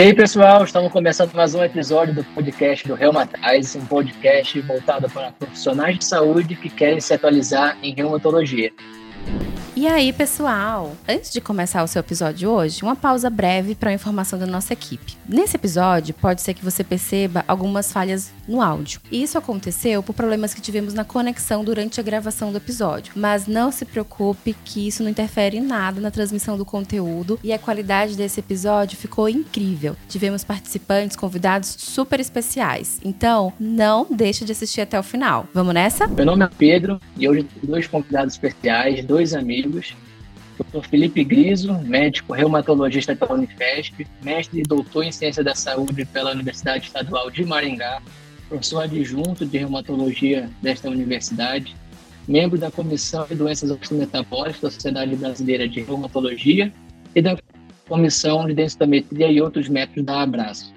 E aí, pessoal, estamos começando mais um episódio do podcast do Reumatais, um podcast voltado para profissionais de saúde que querem se atualizar em reumatologia. E aí, pessoal? Antes de começar o seu episódio hoje, uma pausa breve para a informação da nossa equipe. Nesse episódio, pode ser que você perceba algumas falhas no áudio. E isso aconteceu por problemas que tivemos na conexão durante a gravação do episódio. Mas não se preocupe que isso não interfere em nada na transmissão do conteúdo e a qualidade desse episódio ficou incrível. Tivemos participantes, convidados super especiais. Então, não deixe de assistir até o final. Vamos nessa? Meu nome é Pedro e hoje dois convidados especiais, dois amigos amigos. Dr. Felipe Griso, médico reumatologista pela Unifesp, mestre e doutor em ciência da saúde pela Universidade Estadual de Maringá, professor adjunto de reumatologia desta universidade, membro da Comissão de Doenças Metabólicas da Sociedade Brasileira de Reumatologia e da Comissão de Densitometria e outros métodos da Abraço.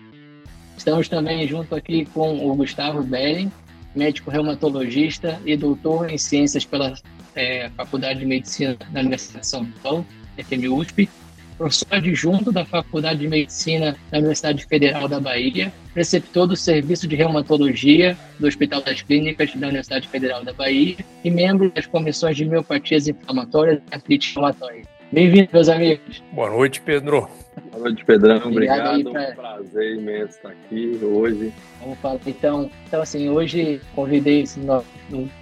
Estamos também junto aqui com o Gustavo Bellen, médico reumatologista e doutor em ciências pela é, Faculdade de Medicina da Universidade de São Paulo, FMUSP, professor adjunto da Faculdade de Medicina da Universidade Federal da Bahia, preceptor do Serviço de Reumatologia do Hospital das Clínicas da Universidade Federal da Bahia e membro das comissões de miopatias inflamatórias e artrite inflamatória. Bem-vindo, meus amigos. Boa noite, Pedro. Boa noite, Pedrão. Obrigado. Obrigado. Pra... Um prazer imenso estar aqui hoje. Vamos falar. Então, então assim, hoje convidei esses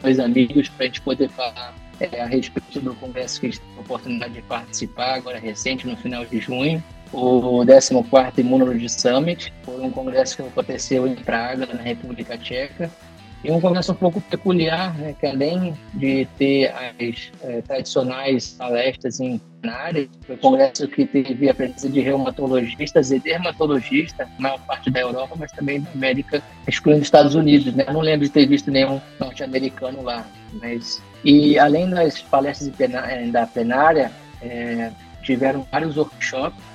dois amigos para a gente poder falar é, a respeito do congresso que a gente teve a oportunidade de participar, agora recente, no final de junho, o 14º Immunology Summit, foi um congresso que aconteceu em Praga, na República Tcheca, e um congresso um pouco peculiar, né, que além de ter as é, tradicionais palestras em área, foi um congresso que teve a presença de reumatologistas e dermatologistas, na maior parte da Europa, mas também da América, excluindo os Estados Unidos. Né? Eu não lembro de ter visto nenhum norte-americano lá. Mas... E além das palestras eh, da plenária, é, tiveram vários workshops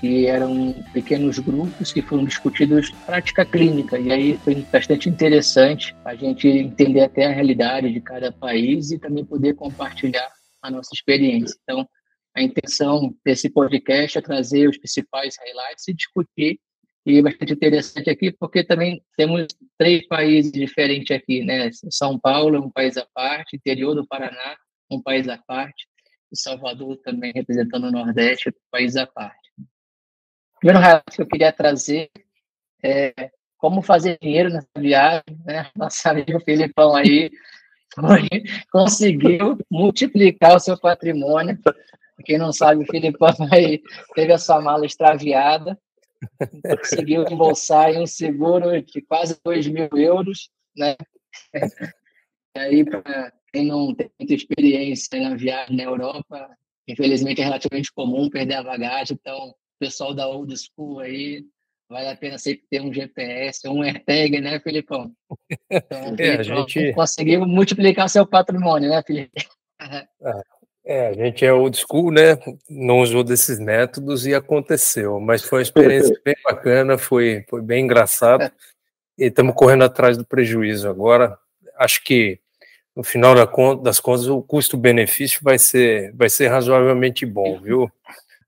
que eram pequenos grupos que foram discutidos prática clínica. E aí foi bastante interessante a gente entender até a realidade de cada país e também poder compartilhar a nossa experiência. Então, a intenção desse podcast é trazer os principais highlights e discutir. E é bastante interessante aqui, porque também temos três países diferentes aqui, né? São Paulo é um país à parte, interior do Paraná, um país à parte, e Salvador também representando o Nordeste, um país à parte primeiro relato que eu queria trazer é como fazer dinheiro nessa viagem, né? Nosso amigo Filipão aí foi, conseguiu multiplicar o seu patrimônio. Quem não sabe, o Filipão aí teve a sua mala extraviada, conseguiu embolsar em um seguro de quase 2 mil euros, né? E aí, para quem não tem muita experiência na viagem na Europa, infelizmente é relativamente comum perder a bagagem, então pessoal da old school aí, vale a pena sempre ter um GPS, um AirTag, né, Filipão? Então, é, a gente... conseguiu multiplicar seu patrimônio, né, Felipe? É, a gente é old school, né? Não usou desses métodos e aconteceu, mas foi uma experiência bem bacana, foi, foi bem engraçado e estamos correndo atrás do prejuízo agora. Acho que no final das contas o custo-benefício vai ser, vai ser razoavelmente bom, viu?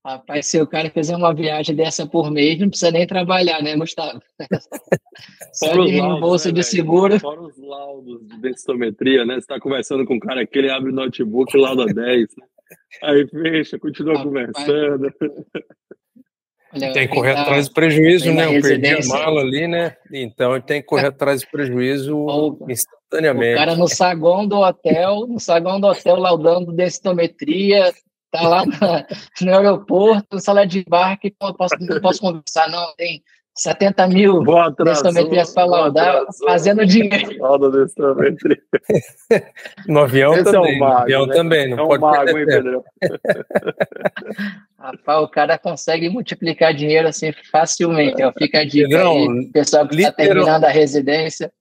Rapaz, se o cara fizer uma viagem dessa por mês, não precisa nem trabalhar, né, Gustavo? Só de reembolso né, de seguro. Fora os laudos de densitometria, né? Você está conversando com um cara aqui, ele abre o notebook, lauda 10, né? aí fecha, continua Rapaz. conversando. Olha, tem que correr tá atrás do prejuízo, né? Eu perdi a mala ali, né? Então ele tem que correr atrás do prejuízo instantaneamente. O cara no saguão do hotel, no saguão do hotel, laudando densitometria, tá lá na, no aeroporto, sala de embarque, posso, não posso conversar, não, tem 70 mil densitometrias para laudar, fazendo dinheiro. Lauda. No avião Esse também, é um mago, no avião né? também, não é um pode mago, hein, Pedro? Rapaz, o cara consegue multiplicar dinheiro assim facilmente, ó, fica a dica Pedrão, aí, pessoal que está terminando a residência.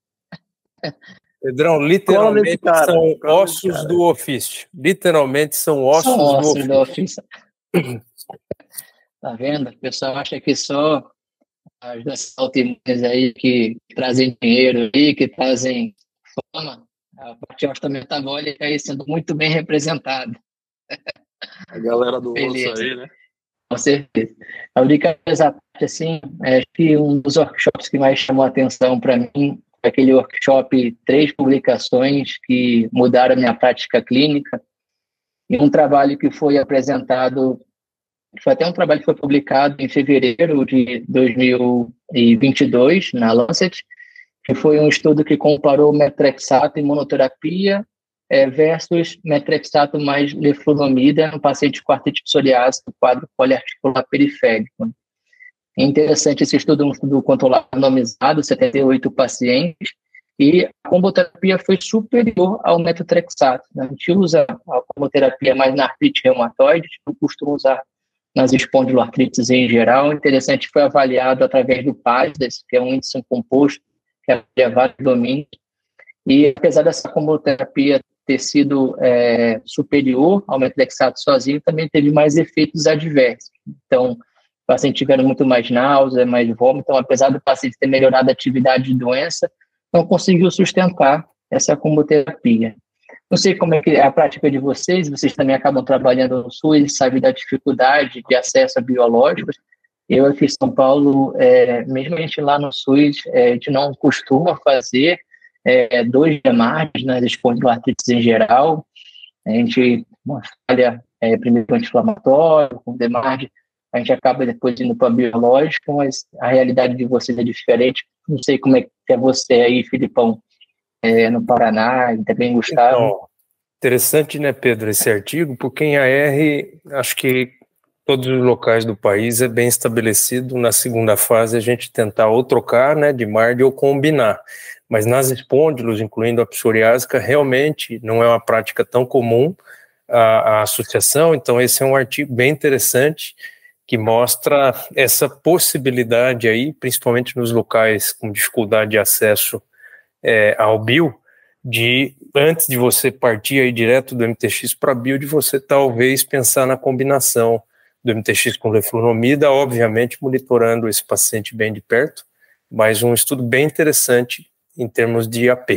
Pedrão, literalmente cara, são ossos do ofício. Literalmente são ossos, são ossos do ofício. tá vendo? O pessoal acha que só as doenças autoimunes aí que trazem dinheiro aí, que trazem fama, a parte osteometabólica aí sendo muito bem representada. A galera do Beleza. osso aí, né? Com certeza. A única coisa, assim, é, acho que um dos workshops que mais chamou a atenção para mim aquele workshop Três Publicações que mudaram minha prática clínica e um trabalho que foi apresentado, foi até um trabalho que foi publicado em fevereiro de 2022 na Lancet, que foi um estudo que comparou metrexato e monoterapia é, versus metrexato mais leflunomida no paciente com artrite psoriásica quadro poliarticular periférico. É interessante esse estudo, um estudo controlado randomizado, 78 pacientes, e a comboterapia foi superior ao metotrexato. Né? A gente usa a comboterapia mais na artrite reumatoide, não costuma usar nas espondiloartrites em geral. Interessante, foi avaliado através do PASDES, que é um índice composto que avalia vários domínios, e apesar dessa comboterapia ter sido é, superior ao metrexato sozinho, também teve mais efeitos adversos. Então, paciente tiveram muito mais náusea, mais vômito, então, apesar do paciente ter melhorado a atividade de doença, não conseguiu sustentar essa comboterapia. Não sei como é, é a prática de vocês, vocês também acabam trabalhando no SUS, sabem da dificuldade de acesso a biológicos. Eu aqui em São Paulo, é, mesmo a gente lá no SUS, é, a gente não costuma fazer é, dois demarques nas espondiloartrites em geral. A gente falha é, primeiro anti-inflamatório, com demarque, a gente acaba depois indo para biológico, mas a realidade de vocês é diferente. Não sei como é que é você aí, Filipão, é, no Paraná, e também Gustavo. Então, interessante, né, Pedro, esse artigo, porque em AR, acho que todos os locais do país é bem estabelecido na segunda fase a gente tentar ou trocar, né, de MARD ou combinar. Mas nas espôndilos, incluindo a psoriásica, realmente não é uma prática tão comum a, a associação, então esse é um artigo bem interessante que mostra essa possibilidade aí, principalmente nos locais com dificuldade de acesso é, ao bio, de antes de você partir aí direto do MTX para bio, de você talvez pensar na combinação do MTX com leflunomida, obviamente monitorando esse paciente bem de perto, mas um estudo bem interessante em termos de AP.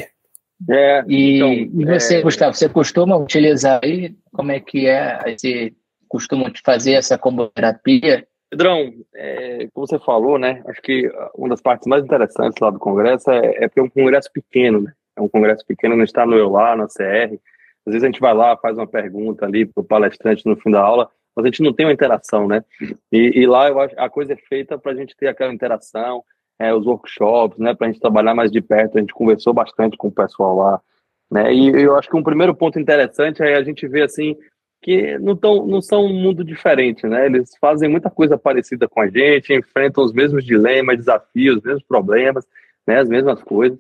É, e, então, e você, é... Gustavo, você costuma utilizar aí? Como é que é? Você costuma fazer essa comboterapia? Pedrão, é, como você falou, né? Acho que uma das partes mais interessantes lá do congresso é, é é um congresso pequeno, né? É um congresso pequeno, não está no eu lá, na CR. Às vezes a gente vai lá, faz uma pergunta ali para o palestrante no fim da aula, mas a gente não tem uma interação, né? E, e lá eu acho a coisa é feita para a gente ter aquela interação, é, os workshops, né, para a gente trabalhar mais de perto. A gente conversou bastante com o pessoal lá, né? E eu acho que um primeiro ponto interessante é a gente ver assim que não, tão, não são um mundo diferente, né? Eles fazem muita coisa parecida com a gente, enfrentam os mesmos dilemas, desafios, os mesmos problemas, né? As mesmas coisas.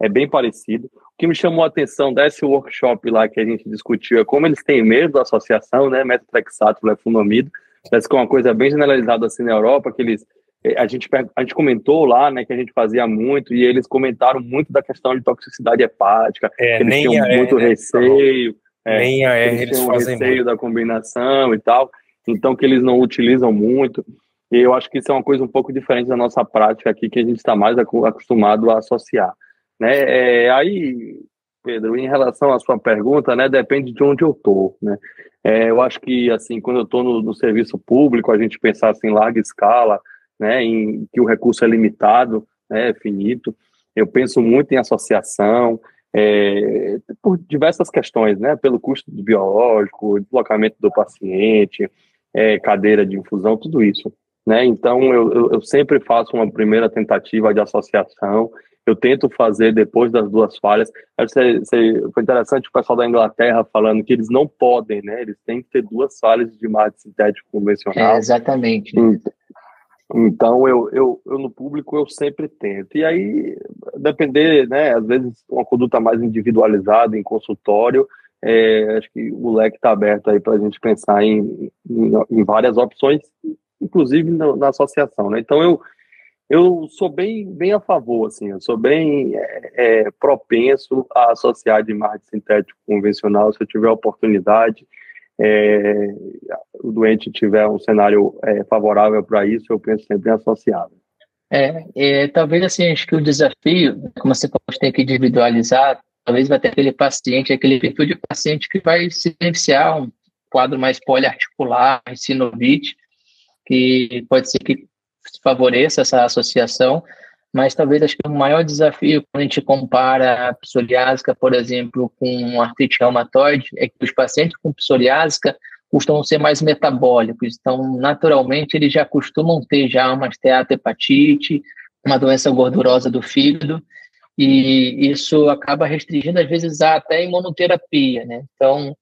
É bem parecido. O que me chamou a atenção desse workshop lá que a gente discutiu é como eles têm medo da associação, né? Metotrexato, lefunomido. Parece que é uma coisa bem generalizada assim na Europa, que eles é, a gente, a gente comentou lá, né, que a gente fazia muito, e eles comentaram muito da questão de toxicidade hepática, é, eles tinham a muito R, receio, é, nem a R eles, eles fazem receio muito. da combinação e tal, então que eles não utilizam muito, e eu acho que isso é uma coisa um pouco diferente da nossa prática aqui, que a gente está mais acostumado a associar, né, é, aí, Pedro, em relação à sua pergunta, né, depende de onde eu tô, né, é, eu acho que, assim, quando eu estou no, no serviço público, a gente pensar assim, em larga escala, né, em que o recurso é limitado, né, é finito. Eu penso muito em associação, é, por diversas questões, né, pelo custo do biológico, deslocamento do paciente, é, cadeira de infusão, tudo isso. Né? Então, eu, eu sempre faço uma primeira tentativa de associação, eu tento fazer depois das duas falhas. foi interessante o pessoal da Inglaterra falando que eles não podem, né? Eles têm que ter duas falhas de mate sintético convencional. É, exatamente. Então, eu, eu, eu no público eu sempre tento. E aí, depender, né? Às vezes, uma conduta mais individualizada em consultório, é, acho que o leque está aberto aí para a gente pensar em, em, em, várias opções, inclusive na, na, associação, né? Então, eu, eu sou bem, bem a favor, assim, eu sou bem é, é, propenso a associar de marketing sintético convencional se eu tiver oportunidade é, o doente tiver um cenário é, favorável para isso, eu penso sempre em associado. É, é, talvez assim, acho que o desafio, como você pode ter que individualizar, talvez vai ter aquele paciente, aquele perfil de paciente que vai se beneficiar um quadro mais poliarticular, sinovite, que pode ser que favoreça essa associação, mas talvez acho que o maior desafio quando a gente compara a psoriásica, por exemplo, com artrite reumatoide, é que os pacientes com psoriásica costumam ser mais metabólicos, então naturalmente eles já costumam ter já uma esteatohepatite, uma doença gordurosa do fígado, e isso acaba restringindo às vezes até a imunoterapia, né? Então,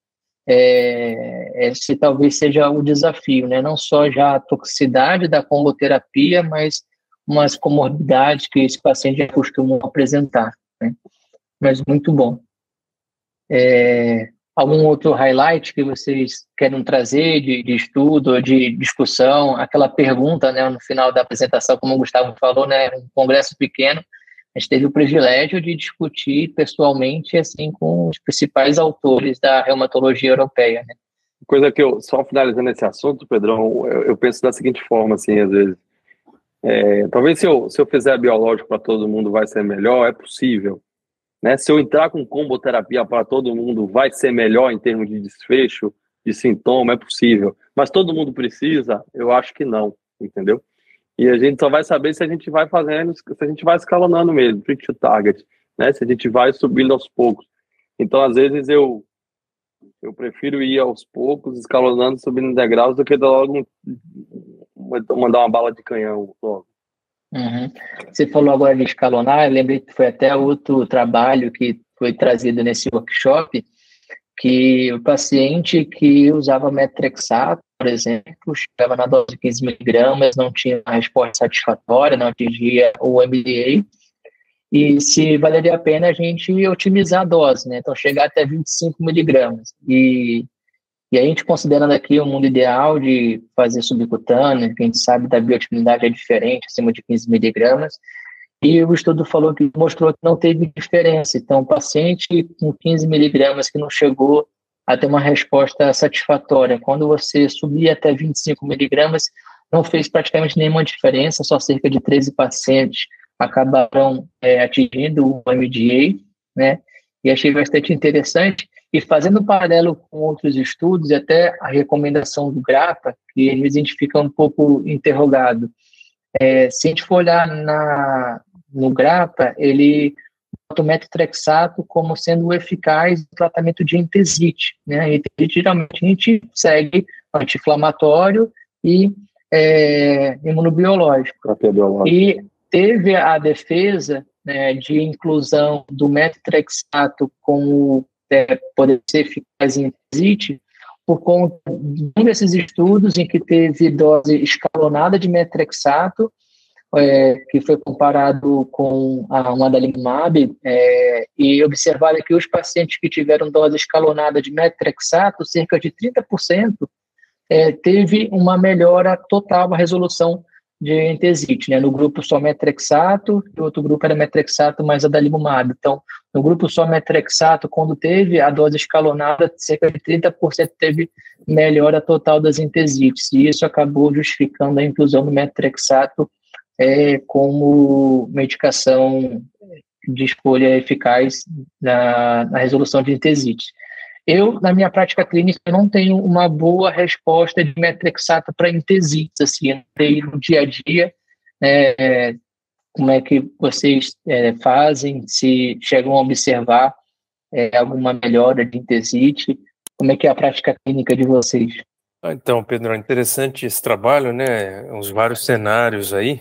é, esse talvez seja o desafio, né? Não só já a toxicidade da comboterapia, mas umas comorbidades que esse paciente já costumam apresentar, né? Mas muito bom. É, algum outro highlight que vocês querem trazer de, de estudo, de discussão? Aquela pergunta, né, no final da apresentação, como o Gustavo falou, né, um congresso pequeno, a gente teve o privilégio de discutir pessoalmente assim com os principais autores da reumatologia europeia, né? Coisa que eu só finalizando esse assunto, Pedrão, eu, eu penso da seguinte forma, assim, às vezes, é, talvez se eu, se eu fizer biológico para todo mundo vai ser melhor, é possível, né? Se eu entrar com comboterapia para todo mundo vai ser melhor em termos de desfecho, de sintoma, é possível, mas todo mundo precisa, eu acho que não, entendeu? E a gente só vai saber se a gente vai fazendo, se a gente vai escalonando mesmo, treat to target, né? Se a gente vai subindo aos poucos. Então, às vezes, eu eu prefiro ir aos poucos, escalonando, subindo degraus, do que logo mandar uma bala de canhão logo. Uhum. Você falou agora de escalonar, eu lembrei que foi até outro trabalho que foi trazido nesse workshop, que o paciente que usava metrexato por exemplo, chegava na dose de 15 miligramas, não tinha uma resposta satisfatória, não atingia o MDA, e se valeria a pena a gente otimizar a dose, né? Então, chegar até 25 miligramas. E, e a gente considerando aqui o mundo ideal de fazer subcutâneo, que a gente sabe da bioatividade é diferente, acima de 15 miligramas, e o estudo falou que mostrou que não teve diferença. Então, paciente com 15 miligramas que não chegou a ter uma resposta satisfatória. Quando você subia até 25 miligramas, não fez praticamente nenhuma diferença, só cerca de 13 pacientes acabaram é, atingindo o MDA, né? E achei bastante interessante. E fazendo um paralelo com outros estudos, e até a recomendação do GRAPA, que gente fica um pouco interrogado. É, se a gente for olhar na, no GRAPA, ele o metotrexato como sendo eficaz no tratamento de entesite. Né? Entesite, geralmente, a gente segue anti-inflamatório e é, imunobiológico. E teve a defesa né, de inclusão do metotrexato como é, poder ser eficaz em entesite por conta de um desses estudos em que teve dose escalonada de metrexato é, que foi comparado com a, um adalimumab é, e observaram que os pacientes que tiveram dose escalonada de metrexato, cerca de 30%, é, teve uma melhora total, a resolução de entesite, né? No grupo só metrexato, e outro grupo era metrexato mais adalimumab. Então, no grupo só metrexato, quando teve a dose escalonada, cerca de 30% teve melhora total das entesites, e isso acabou justificando a inclusão do metrexato é, como medicação de escolha eficaz na, na resolução de entesite. Eu, na minha prática clínica, não tenho uma boa resposta de metrexato para entesites, assim, no dia a dia, é, como é que vocês é, fazem, se chegam a observar é, alguma melhora de entesite, como é que é a prática clínica de vocês? Ah, então, Pedro, é interessante esse trabalho, né, uns vários cenários aí,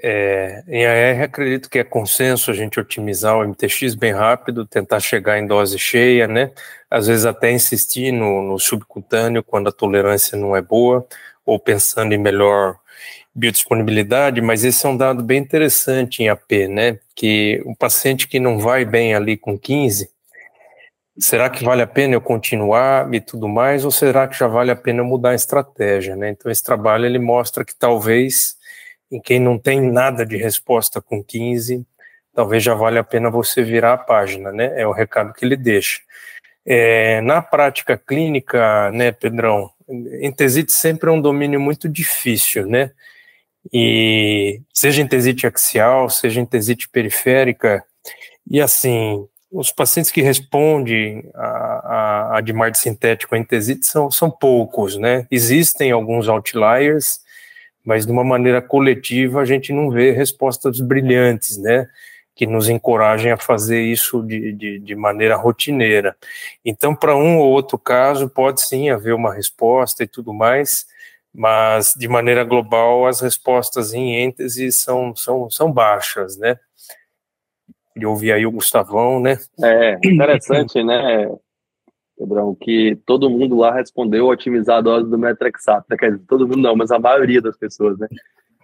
é, em AR, acredito que é consenso a gente otimizar o MTX bem rápido, tentar chegar em dose cheia, né? Às vezes até insistir no, no subcutâneo quando a tolerância não é boa, ou pensando em melhor biodisponibilidade, mas esse é um dado bem interessante em AP, né? Que um paciente que não vai bem ali com 15, será que vale a pena eu continuar e tudo mais, ou será que já vale a pena mudar a estratégia, né? Então esse trabalho ele mostra que talvez em quem não tem nada de resposta com 15, talvez já valha a pena você virar a página, né? É o recado que ele deixa. É, na prática clínica, né, Pedrão, entesite sempre é um domínio muito difícil, né? E seja entesite axial, seja entesite periférica, e assim, os pacientes que respondem a, a, a sintético, a intesite, são, são poucos, né? Existem alguns outliers, mas de uma maneira coletiva a gente não vê respostas brilhantes, né? Que nos encorajem a fazer isso de, de, de maneira rotineira. Então, para um ou outro caso, pode sim haver uma resposta e tudo mais, mas de maneira global as respostas em êntese são, são, são baixas, né? de ouvir aí o Gustavão, né? É, interessante, né, Pedrão, que todo mundo lá respondeu otimizar a dose do metrexato, quer dizer, todo mundo não, mas a maioria das pessoas, né?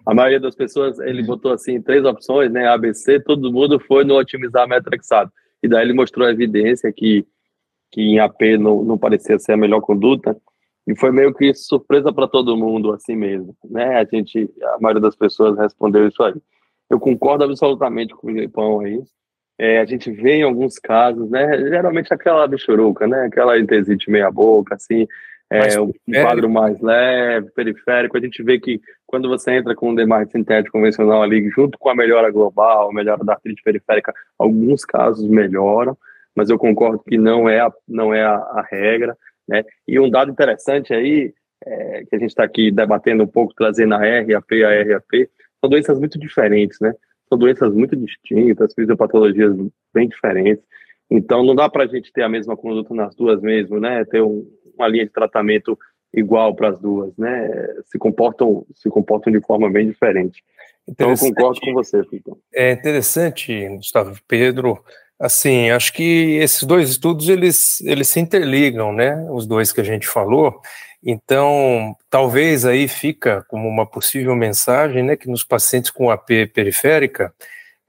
A maioria das pessoas, ele botou assim, três opções, né, ABC, todo mundo foi no otimizar metrexato. E daí ele mostrou a evidência que, que em AP não, não parecia ser a melhor conduta, e foi meio que surpresa para todo mundo, assim mesmo, né? A gente, a maioria das pessoas respondeu isso aí. Eu concordo absolutamente com o Japão aí. É, a gente vê em alguns casos, né? Geralmente aquela bichuruca, né? Aquela intesite meia boca, assim, é, um quadro mais leve, periférico. A gente vê que quando você entra com um demais sintético convencional ali, junto com a melhora global, a melhora da artrite periférica, alguns casos melhoram, mas eu concordo que não é a, não é a, a regra, né? E um dado interessante aí, é, que a gente está aqui debatendo um pouco, trazendo a RAP a RAP, são doenças muito diferentes, né? são doenças muito distintas, fisiopatologias bem diferentes. Então, não dá para a gente ter a mesma conduta nas duas mesmo, né? Ter um, uma linha de tratamento igual para as duas, né? Se comportam, se comportam de forma bem diferente. Então, eu concordo com você, Felipe. É interessante, Gustavo Pedro. Assim, acho que esses dois estudos eles, eles se interligam, né? Os dois que a gente falou. Então, talvez aí fica como uma possível mensagem, né, que nos pacientes com AP periférica,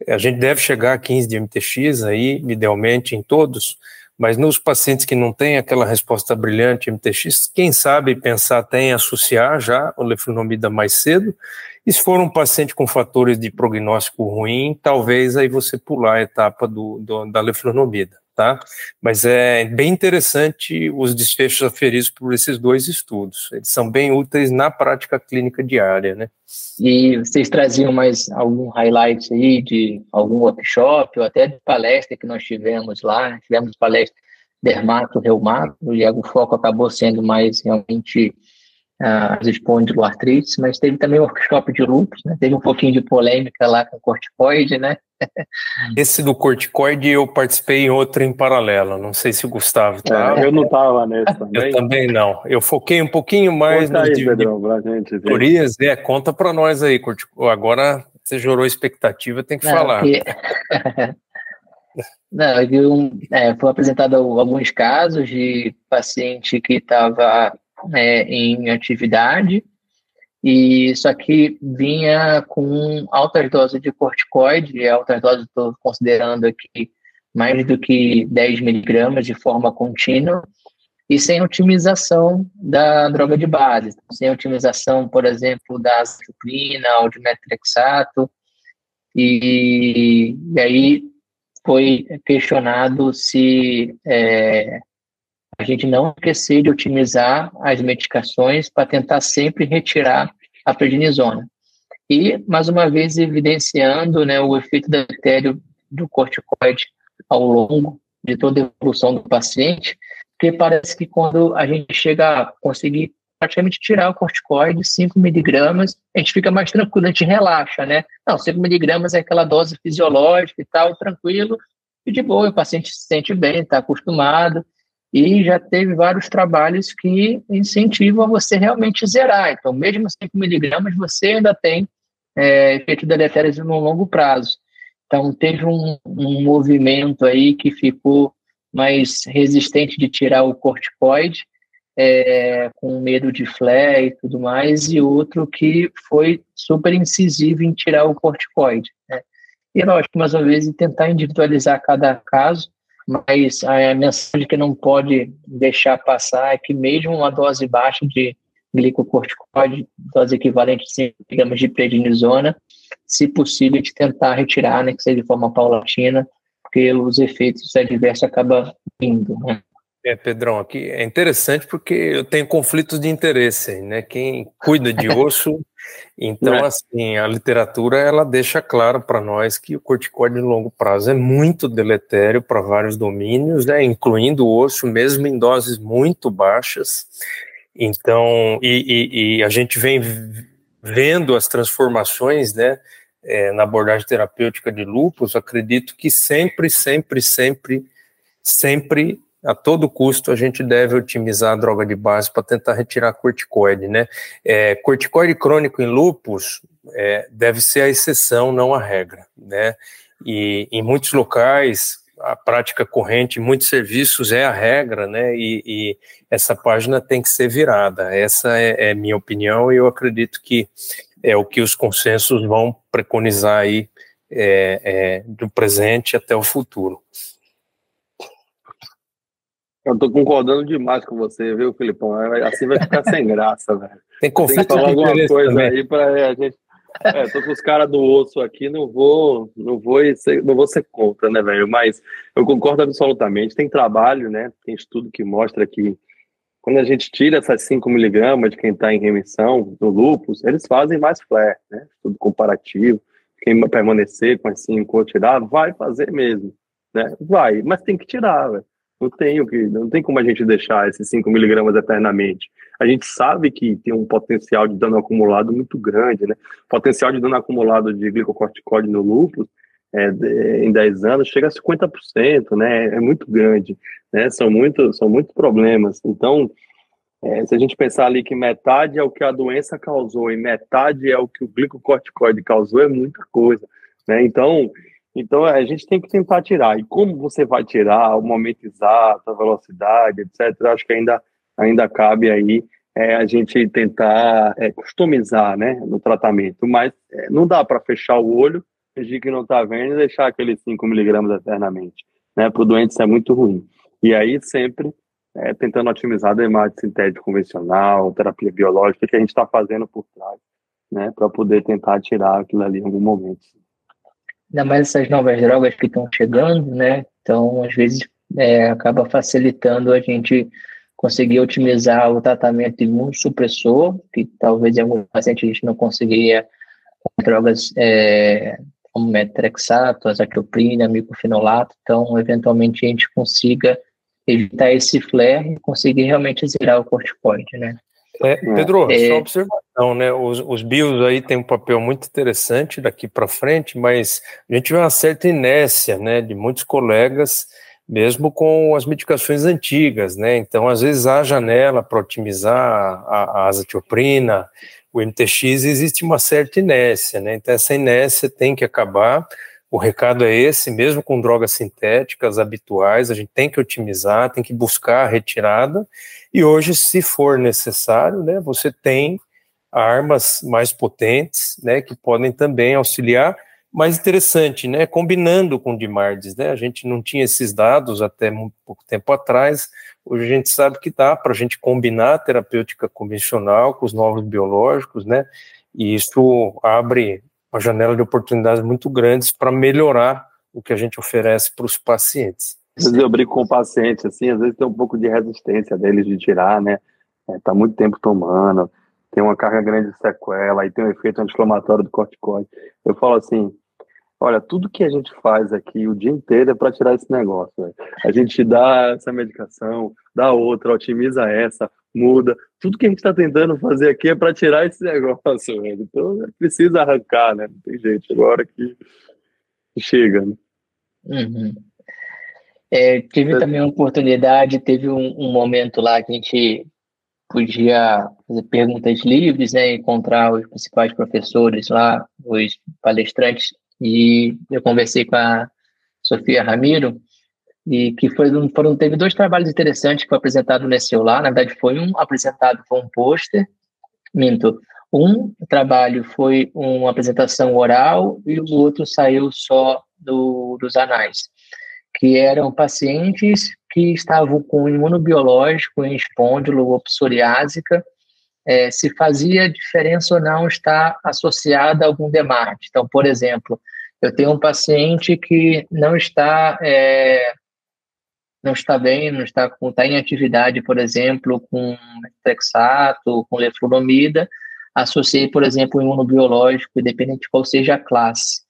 a gente deve chegar a 15 de MTX aí, idealmente em todos, mas nos pacientes que não têm aquela resposta brilhante MTX, quem sabe pensar até em associar já o leflunomida mais cedo, e se for um paciente com fatores de prognóstico ruim, talvez aí você pular a etapa do, do da leflunomida tá? Mas é bem interessante os desfechos aferidos por esses dois estudos. Eles são bem úteis na prática clínica diária, né? E vocês traziam mais algum highlight aí de algum workshop ou até de palestra que nós tivemos lá? Tivemos palestra dermato, reumato, e o foco acabou sendo mais realmente as espondiloartrites, mas teve também o workshop de lúpus, né? Teve um pouquinho de polêmica lá com o corticoide, né? Esse do corticoide eu participei em outro em paralelo, não sei se o Gustavo tá. É, eu não estava nesse também. Eu também não. Eu foquei um pouquinho mais conta aí, Pedrão, pra gente teorias. É, conta para nós aí, corticoide. Agora você gerou expectativa, tem que não, falar. Que... não, um, é, foi apresentado alguns casos de paciente que estava é, em atividade, e só que vinha com altas doses de corticoide, altas doses estou considerando aqui mais do que 10 miligramas de forma contínua, e sem otimização da droga de base, sem otimização, por exemplo, da azathioprina ou de metrexato, e, e aí foi questionado se é, a gente não esquecer de otimizar as medicações para tentar sempre retirar a prednisona. E, mais uma vez, evidenciando né, o efeito deletério do corticoide ao longo de toda a evolução do paciente, porque parece que quando a gente chega a conseguir praticamente tirar o corticoide, 5 miligramas, a gente fica mais tranquilo, a gente relaxa, né? Não, 5 miligramas é aquela dose fisiológica e tal, tranquilo, e de boa, o paciente se sente bem, está acostumado, e já teve vários trabalhos que incentivam você realmente zerar. Então, mesmo 5 miligramas, você ainda tem é, efeito deletério no longo prazo. Então, teve um, um movimento aí que ficou mais resistente de tirar o corticoide, é, com medo de flare e tudo mais, e outro que foi super incisivo em tirar o corticoide. Né? E, lógico, mais uma vez, tentar individualizar cada caso, mas a mensagem que não pode deixar passar é que mesmo uma dose baixa de glicocorticoide, dose equivalente a 5 gramas de prednisona, se possível, de tentar retirar, né, que seja de forma paulatina, porque os efeitos adversos acabam vindo. Né? É, Pedrão, aqui é interessante porque eu tenho conflitos de interesse, né? Quem cuida de osso, então é. assim, a literatura ela deixa claro para nós que o corticoide de longo prazo é muito deletério para vários domínios, né? Incluindo o osso, mesmo em doses muito baixas. Então, e, e, e a gente vem vendo as transformações, né? É, na abordagem terapêutica de lúpus, acredito que sempre, sempre, sempre, sempre a todo custo a gente deve otimizar a droga de base para tentar retirar corticoide, né? É, corticoide crônico em lúpus é, deve ser a exceção, não a regra, né? E em muitos locais a prática corrente, em muitos serviços é a regra, né? E, e essa página tem que ser virada. Essa é, é minha opinião e eu acredito que é o que os consensos vão preconizar aí é, é, do presente até o futuro. Eu tô concordando demais com você, viu, Filipão? Assim vai ficar sem graça, velho. Tem Tem que falar alguma coisa também. aí para é, a gente. É, tô com os caras do osso aqui, não vou, não vou ser, não vou ser contra, né, velho? Mas eu concordo absolutamente. Tem trabalho, né? Tem estudo que mostra que quando a gente tira essas 5 miligramas de quem está em remissão do lúpus, eles fazem mais flare, né? Estudo comparativo. Quem permanecer com as 5 ou tirar, vai fazer mesmo, né? Vai, mas tem que tirar, velho. Não tem, que, não tem como a gente deixar esses 5 miligramas eternamente. A gente sabe que tem um potencial de dano acumulado muito grande, né? Potencial de dano acumulado de glicocorticoide no lúpus é, em 10 anos chega a 50%, né? É muito grande, né? São, muito, são muitos problemas. Então, é, se a gente pensar ali que metade é o que a doença causou e metade é o que o glicocorticoide causou, é muita coisa, né? Então, então a gente tem que tentar tirar. E como você vai tirar, o momento exato, a velocidade, etc., acho que ainda, ainda cabe aí é, a gente tentar é, customizar né, no tratamento. Mas é, não dá para fechar o olho, fingir que não está vendo e deixar aqueles 5 miligramas eternamente. Né, para o doente isso é muito ruim. E aí sempre é, tentando otimizar a imagem sintética convencional, terapia biológica, que a gente está fazendo por trás, né, para poder tentar tirar aquilo ali em algum momento ainda mais essas novas drogas que estão chegando, né? Então, às vezes, é, acaba facilitando a gente conseguir otimizar o tratamento imunossupressor, que talvez em alguns pacientes a gente não conseguiria com drogas é, como metrexato, azatioprina, micofenolato, então, eventualmente, a gente consiga evitar esse flare e conseguir realmente zerar o corticoide, né? É, Pedro, é, só observação, né? Os, os bios aí têm um papel muito interessante daqui para frente, mas a gente vê uma certa inércia, né, de muitos colegas, mesmo com as medicações antigas, né? Então, às vezes há janela para otimizar a, a azatioprina, o MTX, existe uma certa inércia, né? Então, essa inércia tem que acabar. O recado é esse, mesmo com drogas sintéticas habituais, a gente tem que otimizar, tem que buscar a retirada e hoje, se for necessário, né, você tem armas mais potentes, né, que podem também auxiliar. Mais interessante, né, combinando com o Dimardes, né, a gente não tinha esses dados até muito pouco tempo atrás, hoje a gente sabe que dá para a gente combinar a terapêutica convencional com os novos biológicos, né, e isso abre uma janela de oportunidades muito grandes para melhorar o que a gente oferece para os pacientes. Eu brinco com o paciente, assim, às vezes tem um pouco de resistência deles de tirar, né? É, tá muito tempo tomando, tem uma carga grande de sequela, aí tem um efeito anti-inflamatório do corticoide. Eu falo assim, olha, tudo que a gente faz aqui o dia inteiro é para tirar esse negócio. Véio. A gente dá essa medicação, dá outra, otimiza essa, muda. Tudo que a gente está tentando fazer aqui é para tirar esse negócio, velho. Então precisa arrancar, né? Não tem jeito. Agora que chega, né? Uhum. É, tive é. também uma oportunidade, teve um, um, momento lá que a gente podia fazer perguntas livres, né, encontrar os principais professores lá, os palestrantes, e eu conversei com a Sofia Ramiro, e que foi, foram, teve dois trabalhos interessantes que foi apresentado nesse lá, na verdade foi um apresentado com um pôster, minto, um trabalho foi uma apresentação oral e o outro saiu só do, dos anais que eram pacientes que estavam com imunobiológico em espôndilo ou psoriásica, é, se fazia diferença ou não estar associada a algum demate. Então, por exemplo, eu tenho um paciente que não está é, não está bem, não está, está em atividade, por exemplo, com trexato, com leflunomida, associei, por exemplo, imunobiológico, independente de qual seja a classe.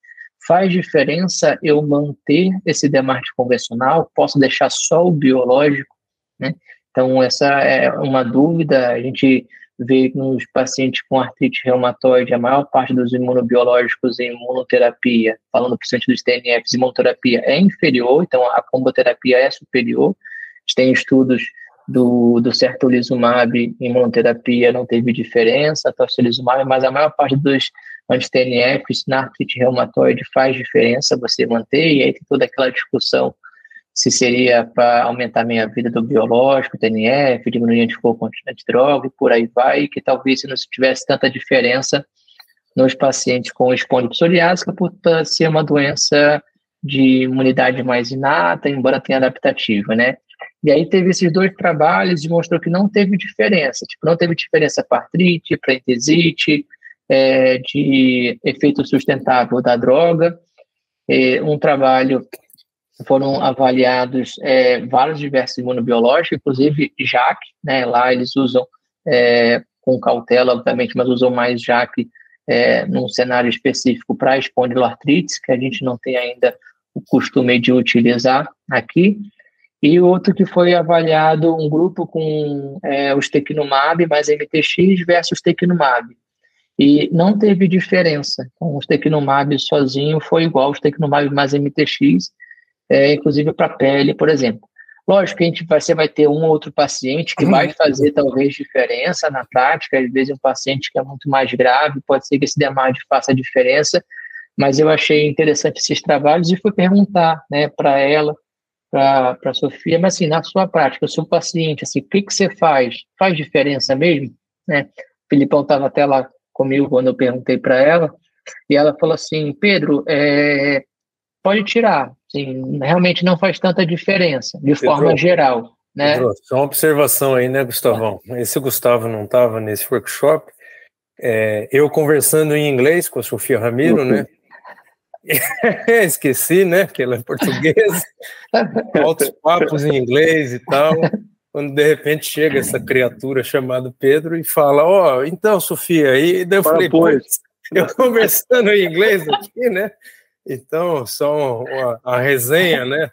Faz diferença eu manter esse demarte convencional? Posso deixar só o biológico? Né? Então, essa é uma dúvida. A gente vê nos pacientes com artrite reumatoide, a maior parte dos imunobiológicos em imunoterapia, falando principalmente dos TNFs, imunoterapia é inferior, então a comboterapia é superior. A gente tem estudos do, do certolizumab imunoterapia, não teve diferença, tocilizumab, mas a maior parte dos anti-TNFs na artrite reumatoide faz diferença você manter, e aí tem toda aquela discussão se seria para aumentar a minha vida do biológico, TNF, diminuir anticorpo de droga e por aí vai, que talvez se não tivesse tanta diferença nos pacientes com espondilo psoriásica, por ser uma doença de imunidade mais inata, embora tenha adaptativa, né? E aí teve esses dois trabalhos e mostrou que não teve diferença, tipo, não teve diferença para artrite, para entesite, é, de efeito sustentável da droga. É, um trabalho foram avaliados é, vários diversos imunobiológicos, inclusive JAK, né, lá eles usam é, com cautela, obviamente, mas usam mais JAK é, num cenário específico para espondiloartrite, que a gente não tem ainda o costume de utilizar aqui, e outro que foi avaliado um grupo com é, o Stequinumab mais MTX versus Stequinumab, e não teve diferença. Então, o Stequinumab sozinho foi igual ao Stequinumab mais MTX, é, inclusive para pele, por exemplo. Lógico que a gente vai, você vai ter um ou outro paciente que vai fazer talvez diferença na prática, às vezes um paciente que é muito mais grave, pode ser que esse DMARD faça diferença, mas eu achei interessante esses trabalhos e fui perguntar né, para ela, para a Sofia, mas assim, na sua prática, o seu paciente, assim, o que, que você faz? Faz diferença mesmo? Né? O Filipão estava até lá comigo quando eu perguntei para ela, e ela falou assim, Pedro, é, pode tirar, Sim, realmente não faz tanta diferença, de Pedro, forma geral. Né? Pedro, só uma observação aí, né, Gustavão? Esse Gustavo não estava nesse workshop. É, eu conversando em inglês com a Sofia Ramiro, né? Esqueci, né? Que ela é portuguesa, altos papos em inglês e tal. Quando de repente chega essa criatura chamada Pedro e fala: Ó, oh, então, Sofia, e daí eu Para falei: Pois, eu conversando em inglês aqui, né? Então, só uma, a resenha, né?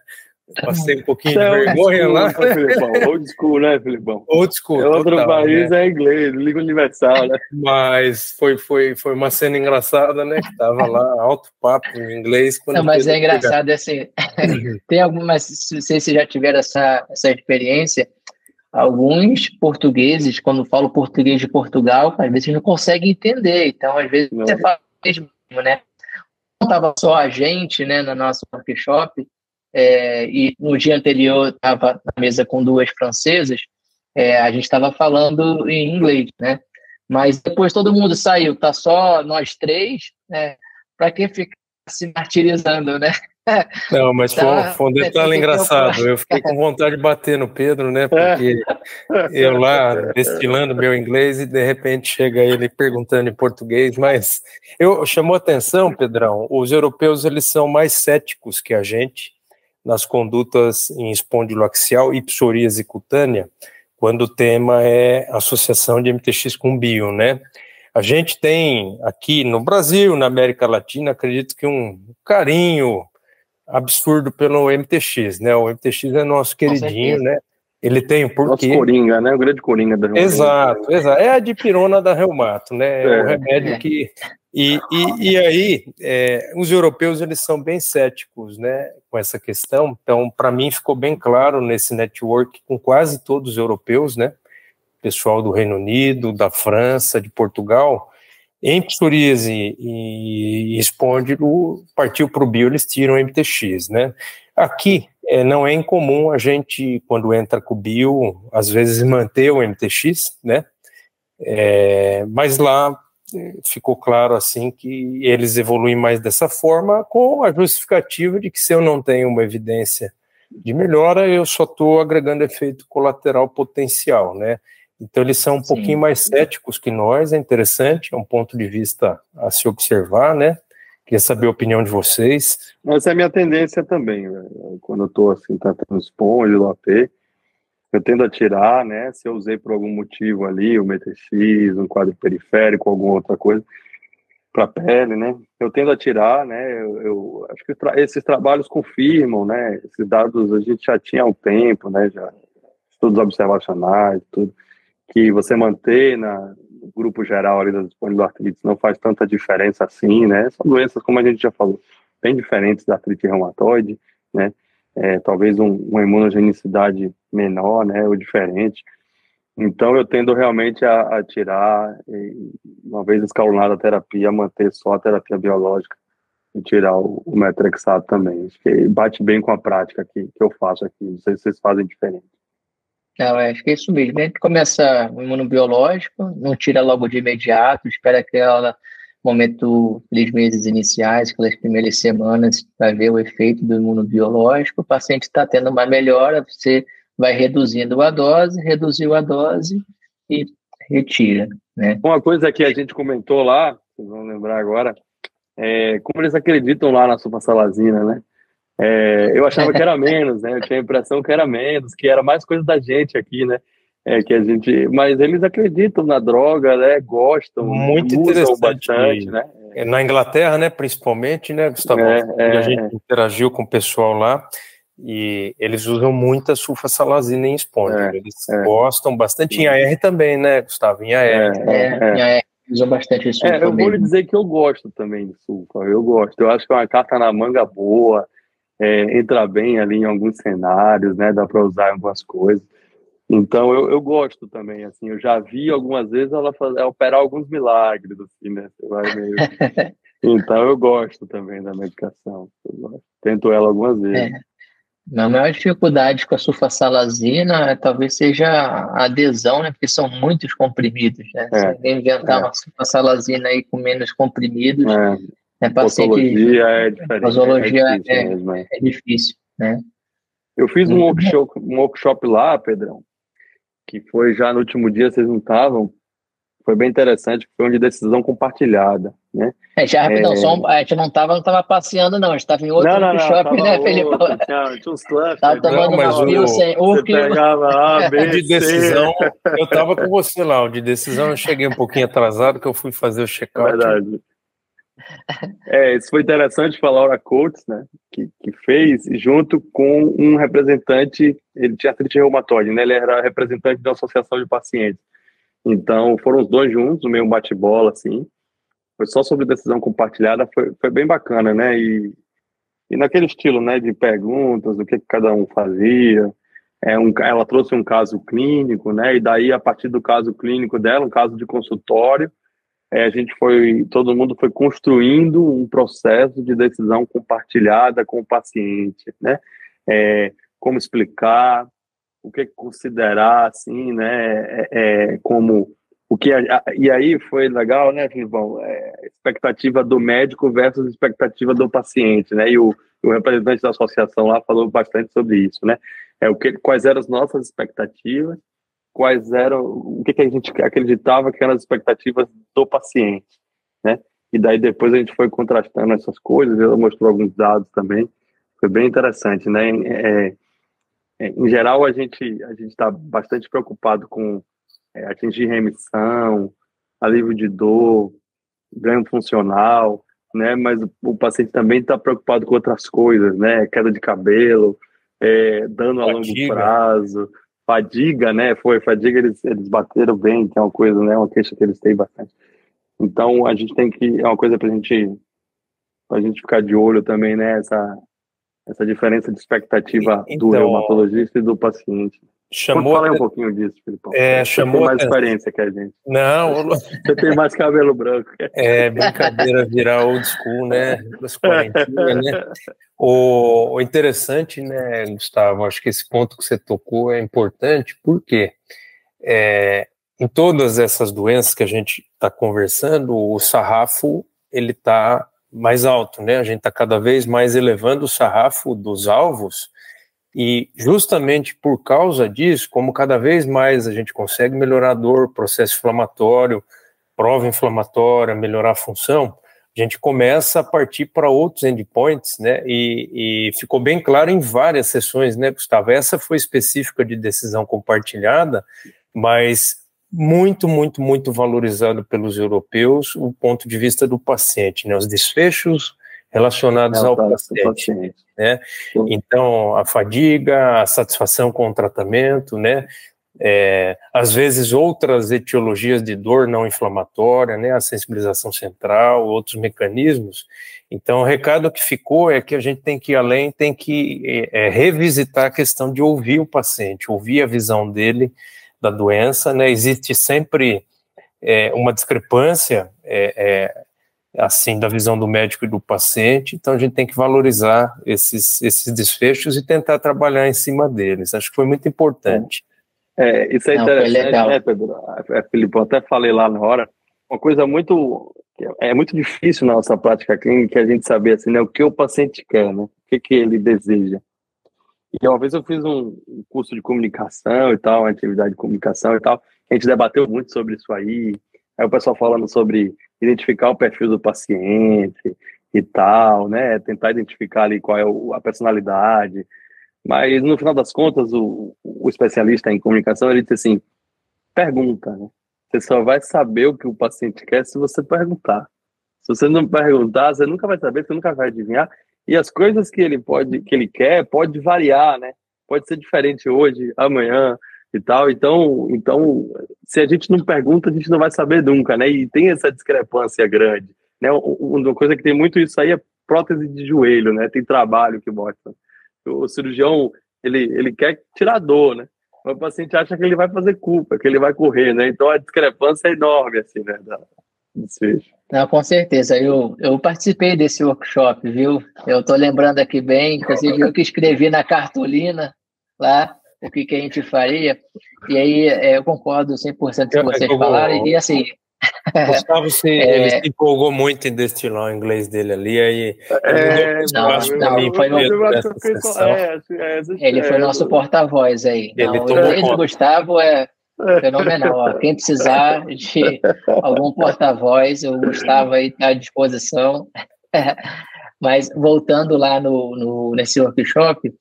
Passei um pouquinho de é vergonha lá. Né, Filipão? Old school, né, Filipão? Old school. É outro total, país, né? é inglês, Liga Universal, né? Mas foi, foi, foi uma cena engraçada, né? Que tava lá, alto papo em inglês. Não, mas é engraçado, assim, tem algumas, se vocês já tiveram essa, essa experiência, alguns portugueses, quando falam português de Portugal, às vezes não conseguem entender, então às vezes não. você fala mesmo, né? Estava só a gente né, no nosso workshop, é, e no dia anterior estava na mesa com duas francesas, é, a gente estava falando em inglês, né? Mas depois todo mundo saiu, tá só nós três, né? Para que ficar se martirizando, né? Não, mas tá, foi, um detalhe engraçado. Eu fiquei com vontade de bater no Pedro, né? Porque eu lá destilando meu inglês e de repente chega ele perguntando em português, mas eu chamou atenção, Pedrão, os europeus eles são mais céticos que a gente nas condutas em espondiloaxial e psoríase cutânea, quando o tema é associação de MTX com bio, né? A gente tem aqui no Brasil, na América Latina, acredito que um carinho absurdo pelo MTX, né? O MTX é nosso queridinho, né? Ele tem um porquê. Nosso coringa, né? O grande coringa da reumato. Exato, exato. É a dipirona da reumato, né? É, o remédio é. que... E, e, e aí, é, os europeus, eles são bem céticos, né? Com essa questão. Então, para mim, ficou bem claro nesse network com quase todos os europeus, né? Pessoal do Reino Unido, da França, de Portugal, em psoríase e espôndilo, partiu para o bio, eles tiram MTX, né? Aqui é, não é incomum a gente, quando entra com o bio, às vezes manter o MTX, né? É, mas lá é, ficou claro assim que eles evoluem mais dessa forma, com a justificativa de que se eu não tenho uma evidência de melhora, eu só estou agregando efeito colateral potencial, né? Então, eles são um Sim. pouquinho mais céticos que nós, é interessante, é um ponto de vista a se observar, né? Queria saber a opinião de vocês. Essa é a minha tendência também. Né? Quando eu estou assim, tratando esponja, o AP, eu tendo a tirar, né? Se eu usei por algum motivo ali, o MTX, um quadro periférico, alguma outra coisa, para a pele, né? Eu tendo a tirar, né? Eu, eu acho que tra esses trabalhos confirmam, né? Esses dados a gente já tinha há um tempo, né? Já estudos observacionais, tudo que você manter na no grupo geral ali das espondiloartrites não faz tanta diferença assim, né? São doenças como a gente já falou, bem diferentes da artrite reumatoide, né? É, talvez um, uma imunogenicidade menor, né? Ou diferente. Então, eu tendo realmente a, a tirar, uma vez escalonada a terapia, manter só a terapia biológica e tirar o, o metrexato também. Acho que bate bem com a prática que, que eu faço aqui. Não sei se vocês fazem diferente. Não, acho que é isso mesmo. A gente começa o imunobiológico, não tira logo de imediato, espera aquela momento, aqueles meses iniciais, aquelas primeiras semanas, para ver o efeito do imunobiológico. O paciente está tendo uma melhora, você vai reduzindo a dose, reduziu a dose e retira. Né? Uma coisa que a gente comentou lá, vocês vão lembrar agora, é como eles acreditam lá na sulfasalazina, né? É, eu achava que era menos, né? Eu tinha a impressão que era menos, que era mais coisa da gente aqui, né? É, que a gente, mas eles acreditam na droga, né? Gostam, muito interessante, bastante, né? Na Inglaterra, né? Principalmente, né, Gustavo? É, é, a gente interagiu com o pessoal lá e eles usam muita sulfasalazina em esponja. É, eles é. gostam bastante em AR também, né, Gustavo? Em AR. É, é, em AR usam bastante sulfa. É, eu vou lhe dizer que eu gosto também de sulfa. Eu gosto. Eu acho que é uma carta na manga boa. É, entra bem ali em alguns cenários, né? Dá para usar algumas coisas. Então eu, eu gosto também, assim, eu já vi algumas vezes ela fazer, operar alguns milagres, assim, né? Meio... então eu gosto também da medicação. Tento ela algumas vezes. É. A maior dificuldade com a sulfasalazina talvez seja a adesão, né? Porque são muitos comprimidos, né? É, Se inventar é. uma sulfasalazina aí com menos comprimidos, é, é é diferente. Posologia é, difícil, é, mesmo, é. é difícil, né? Eu fiz um workshop, um workshop lá, Pedrão, que foi já no último dia, vocês não estavam, foi bem interessante, foi um de decisão compartilhada, né? É, já rapidão, é... Só, a gente não estava não tava passeando não, a gente estava em outro não, não, shopping, né, Felipe? Tinha, tinha uns clusters. Tava tomando não, uma o, sem, o que... pegava A, B, de decisão, eu estava com você lá, o de decisão eu cheguei um pouquinho atrasado, que eu fui fazer o check-out. É verdade. É, isso foi interessante a Laura Coates, né, que, que fez, junto com um representante, ele tinha artrite reumatoide, né, ele era representante da associação de pacientes. Então, foram os dois juntos, meio bate-bola, assim. Foi só sobre decisão compartilhada, foi, foi bem bacana, né? E, e naquele estilo, né, de perguntas, do que cada um fazia. É um, ela trouxe um caso clínico, né? E daí, a partir do caso clínico dela, um caso de consultório, é, a gente foi, todo mundo foi construindo um processo de decisão compartilhada com o paciente, né? É, como explicar, o que considerar, assim, né, é, é, como o que a, e aí foi legal, né, Filipão? É, expectativa do médico versus expectativa do paciente, né? E o, o, representante da associação lá falou bastante sobre isso, né? É o que, quais eram as nossas expectativas, quais eram o que, que a gente acreditava que eram as expectativas do paciente, né? E daí depois a gente foi contrastando essas coisas. Ela mostrou alguns dados também, foi bem interessante, né? É, é, em geral, a gente a gente está bastante preocupado com é, atingir remissão, alívio de dor, ganho funcional, né? Mas o, o paciente também está preocupado com outras coisas, né? Queda de cabelo, é, dano a longo prazo, fadiga, né? Foi fadiga, eles, eles bateram bem, que é uma coisa, né? Uma queixa que eles têm bastante. Então a gente tem que é uma coisa para a gente para a gente ficar de olho também, né? Essa essa diferença de expectativa então, do reumatologista e do paciente. Chamou Fala um pouquinho disso, Filipão. É, Você chamou tem mais experiência que a gente. Não. Você tem mais cabelo branco. É, brincadeira virar old school, né? Das quarentinhas, né? O, o interessante, né, Gustavo, acho que esse ponto que você tocou é importante, porque é, em todas essas doenças que a gente está conversando, o sarrafo, ele está mais alto, né? A gente está cada vez mais elevando o sarrafo dos alvos e justamente por causa disso, como cada vez mais a gente consegue melhorar a dor, processo inflamatório, prova inflamatória, melhorar a função, a gente começa a partir para outros endpoints, né? E, e, ficou bem claro em várias sessões, né, Gustavo? Essa foi específica de decisão compartilhada, mas muito, muito, muito valorizado pelos europeus o ponto de vista do paciente, né? Os desfechos relacionados é, ao paciente, paciente, né? Então, a fadiga, a satisfação com o tratamento, né? É, às vezes outras etiologias de dor não inflamatória, né, a sensibilização central, outros mecanismos. Então, o recado que ficou é que a gente tem que ir além, tem que é, é, revisitar a questão de ouvir o paciente, ouvir a visão dele da doença, né, existe sempre é, uma discrepância, é, é, assim, da visão do médico e do paciente, então a gente tem que valorizar esses, esses desfechos e tentar trabalhar em cima deles, acho que foi muito importante. É, isso é Não, interessante, né, Pedro? É, Felipe, eu até falei lá na hora, uma coisa muito, é muito difícil na nossa prática clínica a gente saber assim, né, o que o paciente quer, né, o que, que ele deseja. E uma vez eu fiz um curso de comunicação e tal, uma atividade de comunicação e tal, a gente debateu muito sobre isso aí, aí o pessoal falando sobre identificar o perfil do paciente e tal, né, tentar identificar ali qual é a personalidade, mas, no final das contas, o, o especialista em comunicação, ele diz assim, pergunta, né? Você só vai saber o que o paciente quer se você perguntar. Se você não perguntar, você nunca vai saber, você nunca vai adivinhar. E as coisas que ele pode, que ele quer, pode variar, né? Pode ser diferente hoje, amanhã e tal. Então, então, se a gente não pergunta, a gente não vai saber nunca, né? E tem essa discrepância grande, né? Uma coisa que tem muito isso aí é prótese de joelho, né? Tem trabalho que mostra o cirurgião ele, ele quer tirar dor, né? Mas o paciente acha que ele vai fazer culpa, que ele vai correr, né? Então a discrepância é enorme, assim, né? Da, Não, com certeza. Eu, eu participei desse workshop, viu? Eu estou lembrando aqui bem, inclusive eu que escrevi na cartolina lá o que, que a gente faria. E aí é, eu concordo 100% com o que vocês falaram. E assim, Gustavo se, é... ele se empolgou muito em destilar o inglês dele ali, aí é, não, não, foi no... é, é, ele foi nosso porta-voz aí. Não, o inglês do Gustavo é fenomenal. Ó. Quem precisar de algum porta-voz, o Gustavo aí está à disposição. Mas voltando lá no, no, nesse workshop,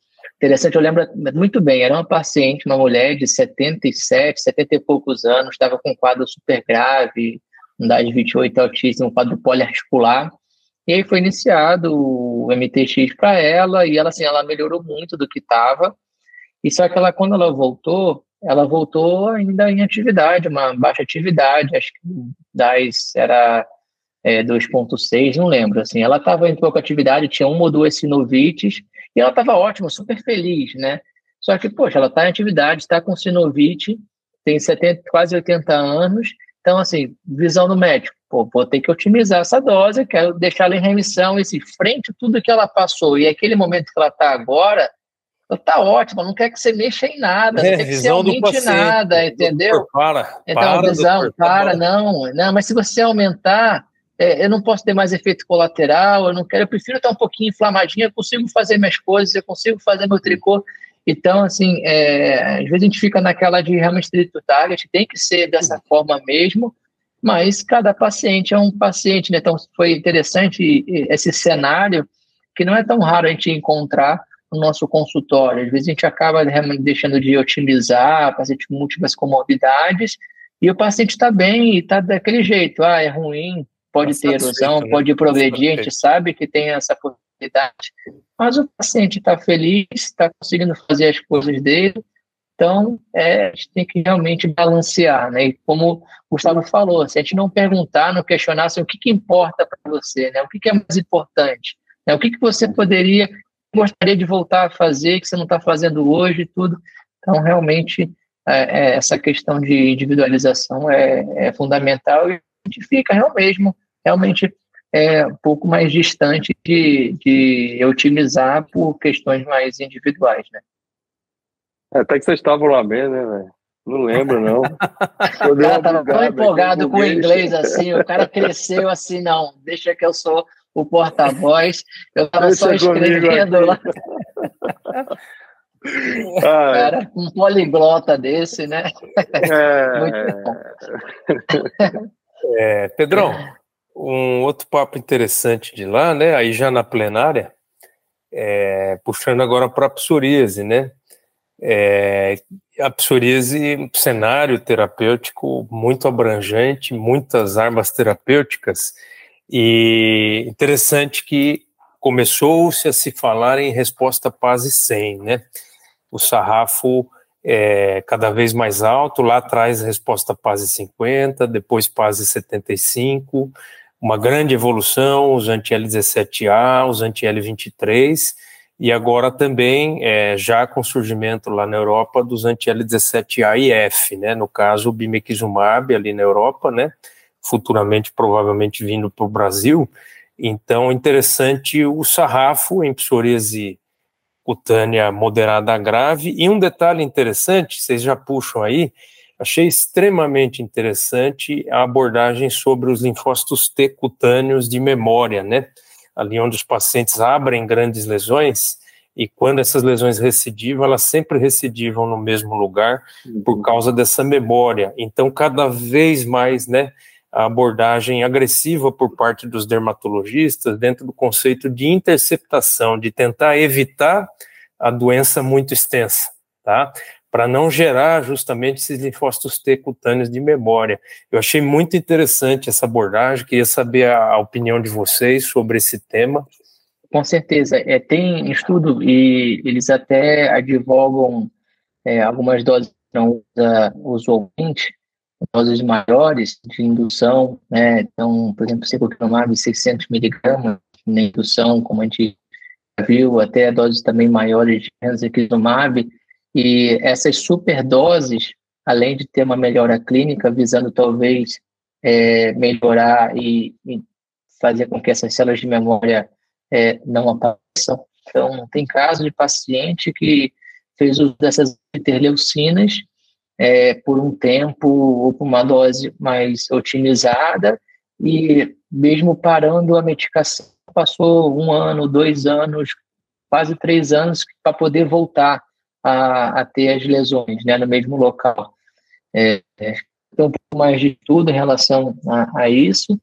interessante, eu lembro muito bem, era uma paciente, uma mulher de 77, 70 e poucos anos, estava com um quadro super grave, unidade 28 autismo, um quadro poliarticular, e aí foi iniciado o MTX para ela, e ela, assim, ela melhorou muito do que estava, e só que ela, quando ela voltou, ela voltou ainda em atividade, uma baixa atividade, acho que das era é, 2.6, não lembro, assim, ela estava em pouca atividade, tinha uma ou duas sinovites, e ela estava ótima, super feliz, né? Só que, poxa, ela está em atividade, está com sinovite, tem 70, quase 80 anos. Então, assim, visão do médico, pô, vou ter que otimizar essa dose, quero deixar ela em remissão, esse frente tudo que ela passou e aquele momento que ela está agora, tá ótimo, não quer que você mexa em nada, é, não quer que você aumente nada, entendeu? Para, então, para, visão, doutor, para, tá não, não, mas se você aumentar, é, eu não posso ter mais efeito colateral, eu não quero, eu prefiro estar um pouquinho inflamadinho, eu consigo fazer minhas coisas, eu consigo fazer meu tricô. Então, assim, é, às vezes a gente fica naquela de realmente trito target, tem que ser dessa forma mesmo, mas cada paciente é um paciente, né? Então, foi interessante esse cenário que não é tão raro a gente encontrar no nosso consultório. Às vezes a gente acaba realmente deixando de otimizar, paciente com múltiplas comorbidades, e o paciente está bem e está daquele jeito, ah, é ruim, pode tá ter erosão, né? pode progredir, a gente sabe que tem essa possibilidade, mas o paciente está feliz, está conseguindo fazer as coisas dele, então é, a gente tem que realmente balancear, né? E como o Gustavo falou, se a gente não perguntar, não questionar assim, o que, que importa para você, né? O que, que é mais importante, né? O que, que você poderia, gostaria de voltar a fazer que você não está fazendo hoje e tudo. Então, realmente, é, é, essa questão de individualização é, é fundamental e a gente fica realmente realmente é um pouco mais distante de, de otimizar por questões mais individuais, né? É, até que vocês estavam lá mesmo, né, velho? Não lembro, não. o cara tava tão empolgado com o inglês assim, o cara cresceu assim, não, deixa que eu sou o porta-voz, eu tava deixa só escrevendo lá. Ah, cara, um poliglota desse, né? É... Muito bom. É, Pedrão, um outro papo interessante de lá, né? Aí já na plenária, é, puxando agora para a psoríase, né? É, a psoríase, cenário terapêutico muito abrangente, muitas armas terapêuticas, e interessante que começou-se a se falar em resposta PASE 100, né? O sarrafo é cada vez mais alto, lá atrás resposta PASE 50, depois PASE 75, uma grande evolução, os anti-L17A, os anti-L23, e agora também, é, já com surgimento lá na Europa dos anti-L17A e F, né, no caso o bimekizumab ali na Europa, né, futuramente provavelmente vindo para o Brasil, então interessante o sarrafo em psoríase cutânea moderada grave, e um detalhe interessante, vocês já puxam aí, achei extremamente interessante a abordagem sobre os linfócitos T cutâneos de memória, né, ali onde os pacientes abrem grandes lesões, e quando essas lesões recidivam, elas sempre recidivam no mesmo lugar por causa dessa memória. Então, cada vez mais, né, a abordagem agressiva por parte dos dermatologistas dentro do conceito de interceptação, de tentar evitar a doença muito extensa, tá? Para não gerar justamente esses linfócitos T cutâneos de memória. Eu achei muito interessante essa abordagem, queria saber a, opinião de vocês sobre esse tema. Com certeza, é, tem estudo e eles até advogam é, algumas doses não usa usualmente, doses maiores de indução, né? Então, por exemplo, ciclopiromab 600 miligramas na indução, como a gente viu, até doses também maiores de enzaquizumab, e essas superdoses, além de ter uma melhora clínica, visando talvez é, melhorar e, e, fazer com que essas células de memória é, não apareçam. Então, tem caso de paciente que fez uso dessas interleucinas é, por um tempo ou por uma dose mais otimizada e mesmo parando a medicação, passou um ano, dois anos, quase três anos para poder voltar a, a, ter as lesões né, no mesmo local. É, é, tem um pouco mais de tudo em relação a, a isso,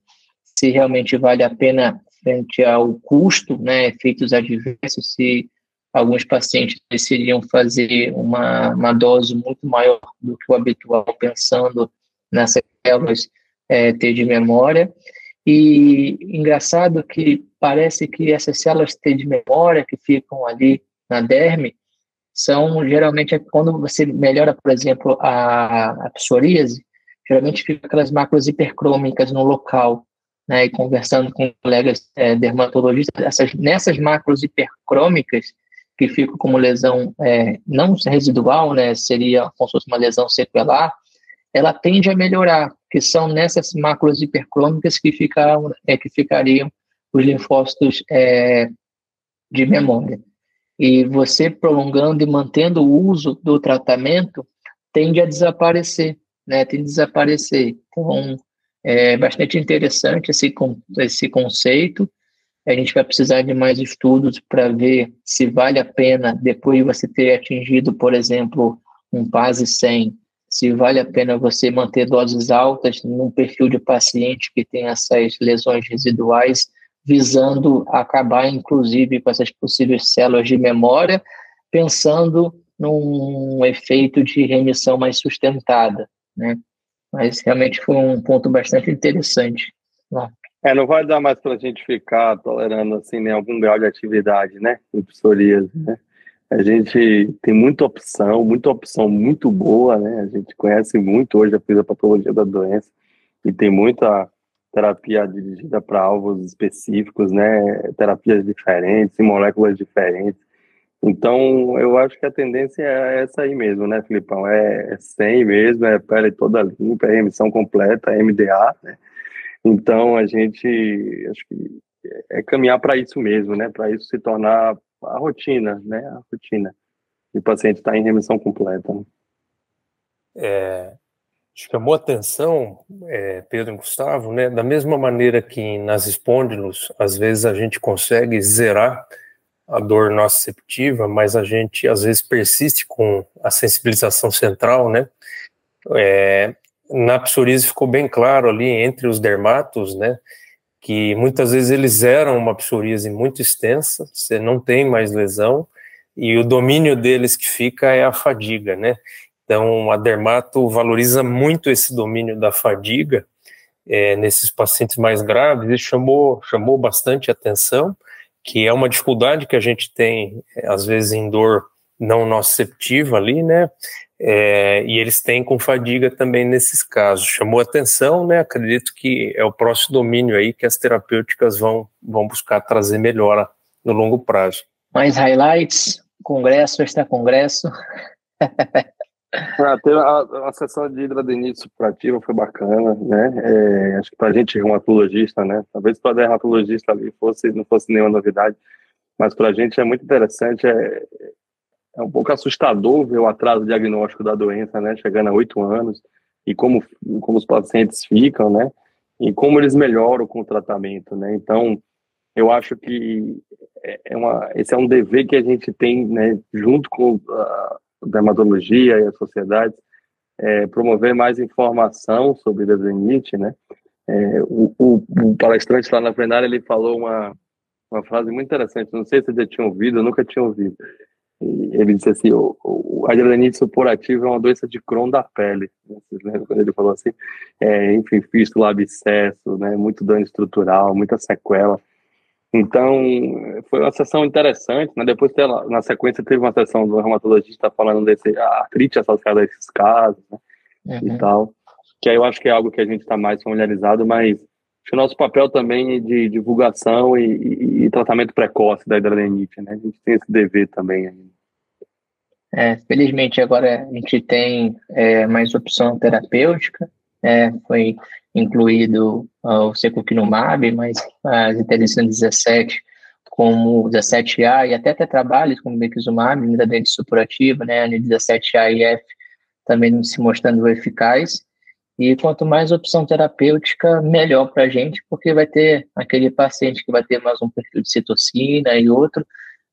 se realmente vale a pena frente ao custo, né, efeitos adversos, se alguns pacientes decidiriam fazer uma, uma dose muito maior do que o habitual, pensando nessas células é, T de memória. E engraçado que parece que essas células T de memória que ficam ali na derme são geralmente quando você melhora, por exemplo, a, a psoríase, geralmente fica aquelas macros hipercrômicas no local, né, e conversando com colegas é, dermatologistas, essas, nessas macros hipercrômicas, que fica como lesão é, não residual, né, seria como se fosse uma lesão sequelar, ela tende a melhorar, que são nessas máculas hipercrômicas que, ficaram, é, que ficariam os linfócitos é, de memória. E você prolongando e mantendo o uso do tratamento tende a desaparecer, né, tende a desaparecer. Então, é bastante interessante esse, esse conceito, a gente vai precisar de mais estudos para ver se vale a pena, depois de você ter atingido, por exemplo, um PASE 100, se vale a pena você manter doses altas num perfil de paciente que tem essas lesões residuais, visando acabar, inclusive, com essas possíveis células de memória, pensando num efeito de remissão mais sustentada, né? Mas realmente foi um ponto bastante interessante. Lá. É, não vai dar mais para a gente ficar tolerando assim nem algum grau de atividade, né? Em psoríase, né? A gente tem muita opção, muita opção muito boa, né? A gente conhece muito hoje a fisiopatologia da doença e tem muita terapia dirigida para alvos específicos, né? Terapias diferentes, moléculas diferentes. Então, eu acho que a tendência é essa aí mesmo, né, Filipão? É 100 mesmo, é pele toda limpa, é remissão completa, é MDA, né? Então, a gente acho que é caminhar para isso mesmo, né? Para isso se tornar a rotina, né? A rotina. E o paciente está em remissão completa. Né? É, chamou atenção, é, Pedro e Gustavo, né? Da mesma maneira que nas espôndilos, às vezes a gente consegue zerar a dor nociceptiva, mas a gente às vezes persiste com a sensibilização central, né? É, na psoríase ficou bem claro ali entre os dermatos, né, que muitas vezes eles eram uma psoríase muito extensa, você não tem mais lesão, e o domínio deles que fica é a fadiga, né? Então, a dermato valoriza muito esse domínio da fadiga é, nesses pacientes mais graves e chamou, chamou bastante atenção, que é uma dificuldade que a gente tem, às vezes, em dor não nociceptiva ali, né? É, e eles têm com fadiga também nesses casos. Chamou atenção, né? Acredito que é o próximo domínio aí que as terapêuticas vão, vão buscar trazer melhora no longo prazo. Mais highlights, congresso, extra-congresso. Ah, ter a, a, sessão de hidradenite supurativa foi bacana, né? É, acho que para a gente reumatologista, né? Talvez para dermatologista ali fosse, não fosse nenhuma novidade, mas para a gente é muito interessante, é, é um pouco assustador ver o atraso diagnóstico da doença, né? Chegando a oito anos e como, como os pacientes ficam, né? E como eles melhoram com o tratamento, né? Então, eu acho que é, é uma, esse é um dever que a gente tem, né? Junto com a dermatologia e a sociedade, é, promover mais informação sobre desvenite, né? É, o, o, palestrante lá na plenária, ele falou uma, uma frase muito interessante, não sei se você já tinha ouvido, eu nunca tinha ouvido. Ele disse assim, o, o adrenalite supurativa é uma doença de Crohn da pele. Vocês lembram quando ele falou assim? É, enfim, fístula, abscesso, né, muito dano estrutural, muita sequela. Então, foi uma sessão interessante, né? Depois, na sequência, teve uma sessão do reumatologista falando desse artrite associada a esses casos, né? Uhum. E tal. Que aí eu acho que é algo que a gente está mais familiarizado, mas acho o nosso papel também é de divulgação e, e, e tratamento precoce da hidranenite, né? A gente tem esse dever também. É, felizmente agora a gente tem é, mais opção terapêutica, é, foi incluído uh, o secukinumab, mas as interleucinas 17 como 17A e até até trabalhos como bexumab, dente supurativa, né, a 17A e F também se mostrando eficaz. E quanto mais opção terapêutica, melhor para a gente, porque vai ter aquele paciente que vai ter mais um perfil de citocina e outro,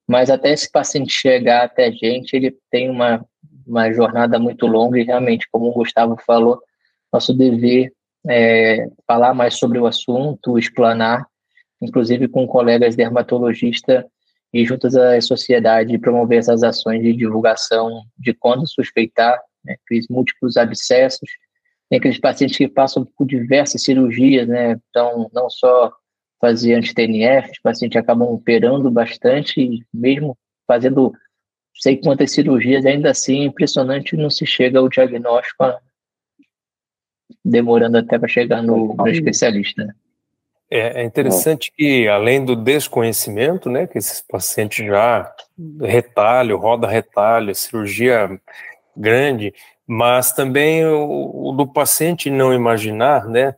mas até esse paciente chegar até a gente, ele tem uma, uma jornada muito longa e realmente, como o Gustavo falou, nosso dever é, falar mais sobre o assunto, explanar, inclusive com colegas dermatologistas e juntas à sociedade, promover essas ações de divulgação de quando suspeitar né, múltiplos abscessos. Tem aqueles pacientes que passam por diversas cirurgias, né? Então, não só fazer anti-TNF, os pacientes acabam operando bastante, mesmo fazendo sei quantas cirurgias, ainda assim, impressionante, não se chega ao diagnóstico demorando até para chegar no, no especialista. Né? É, é, interessante que, além do desconhecimento, né, que esses pacientes já retalho, roda retalho, cirurgia grande, mas também o, o do paciente não imaginar, né,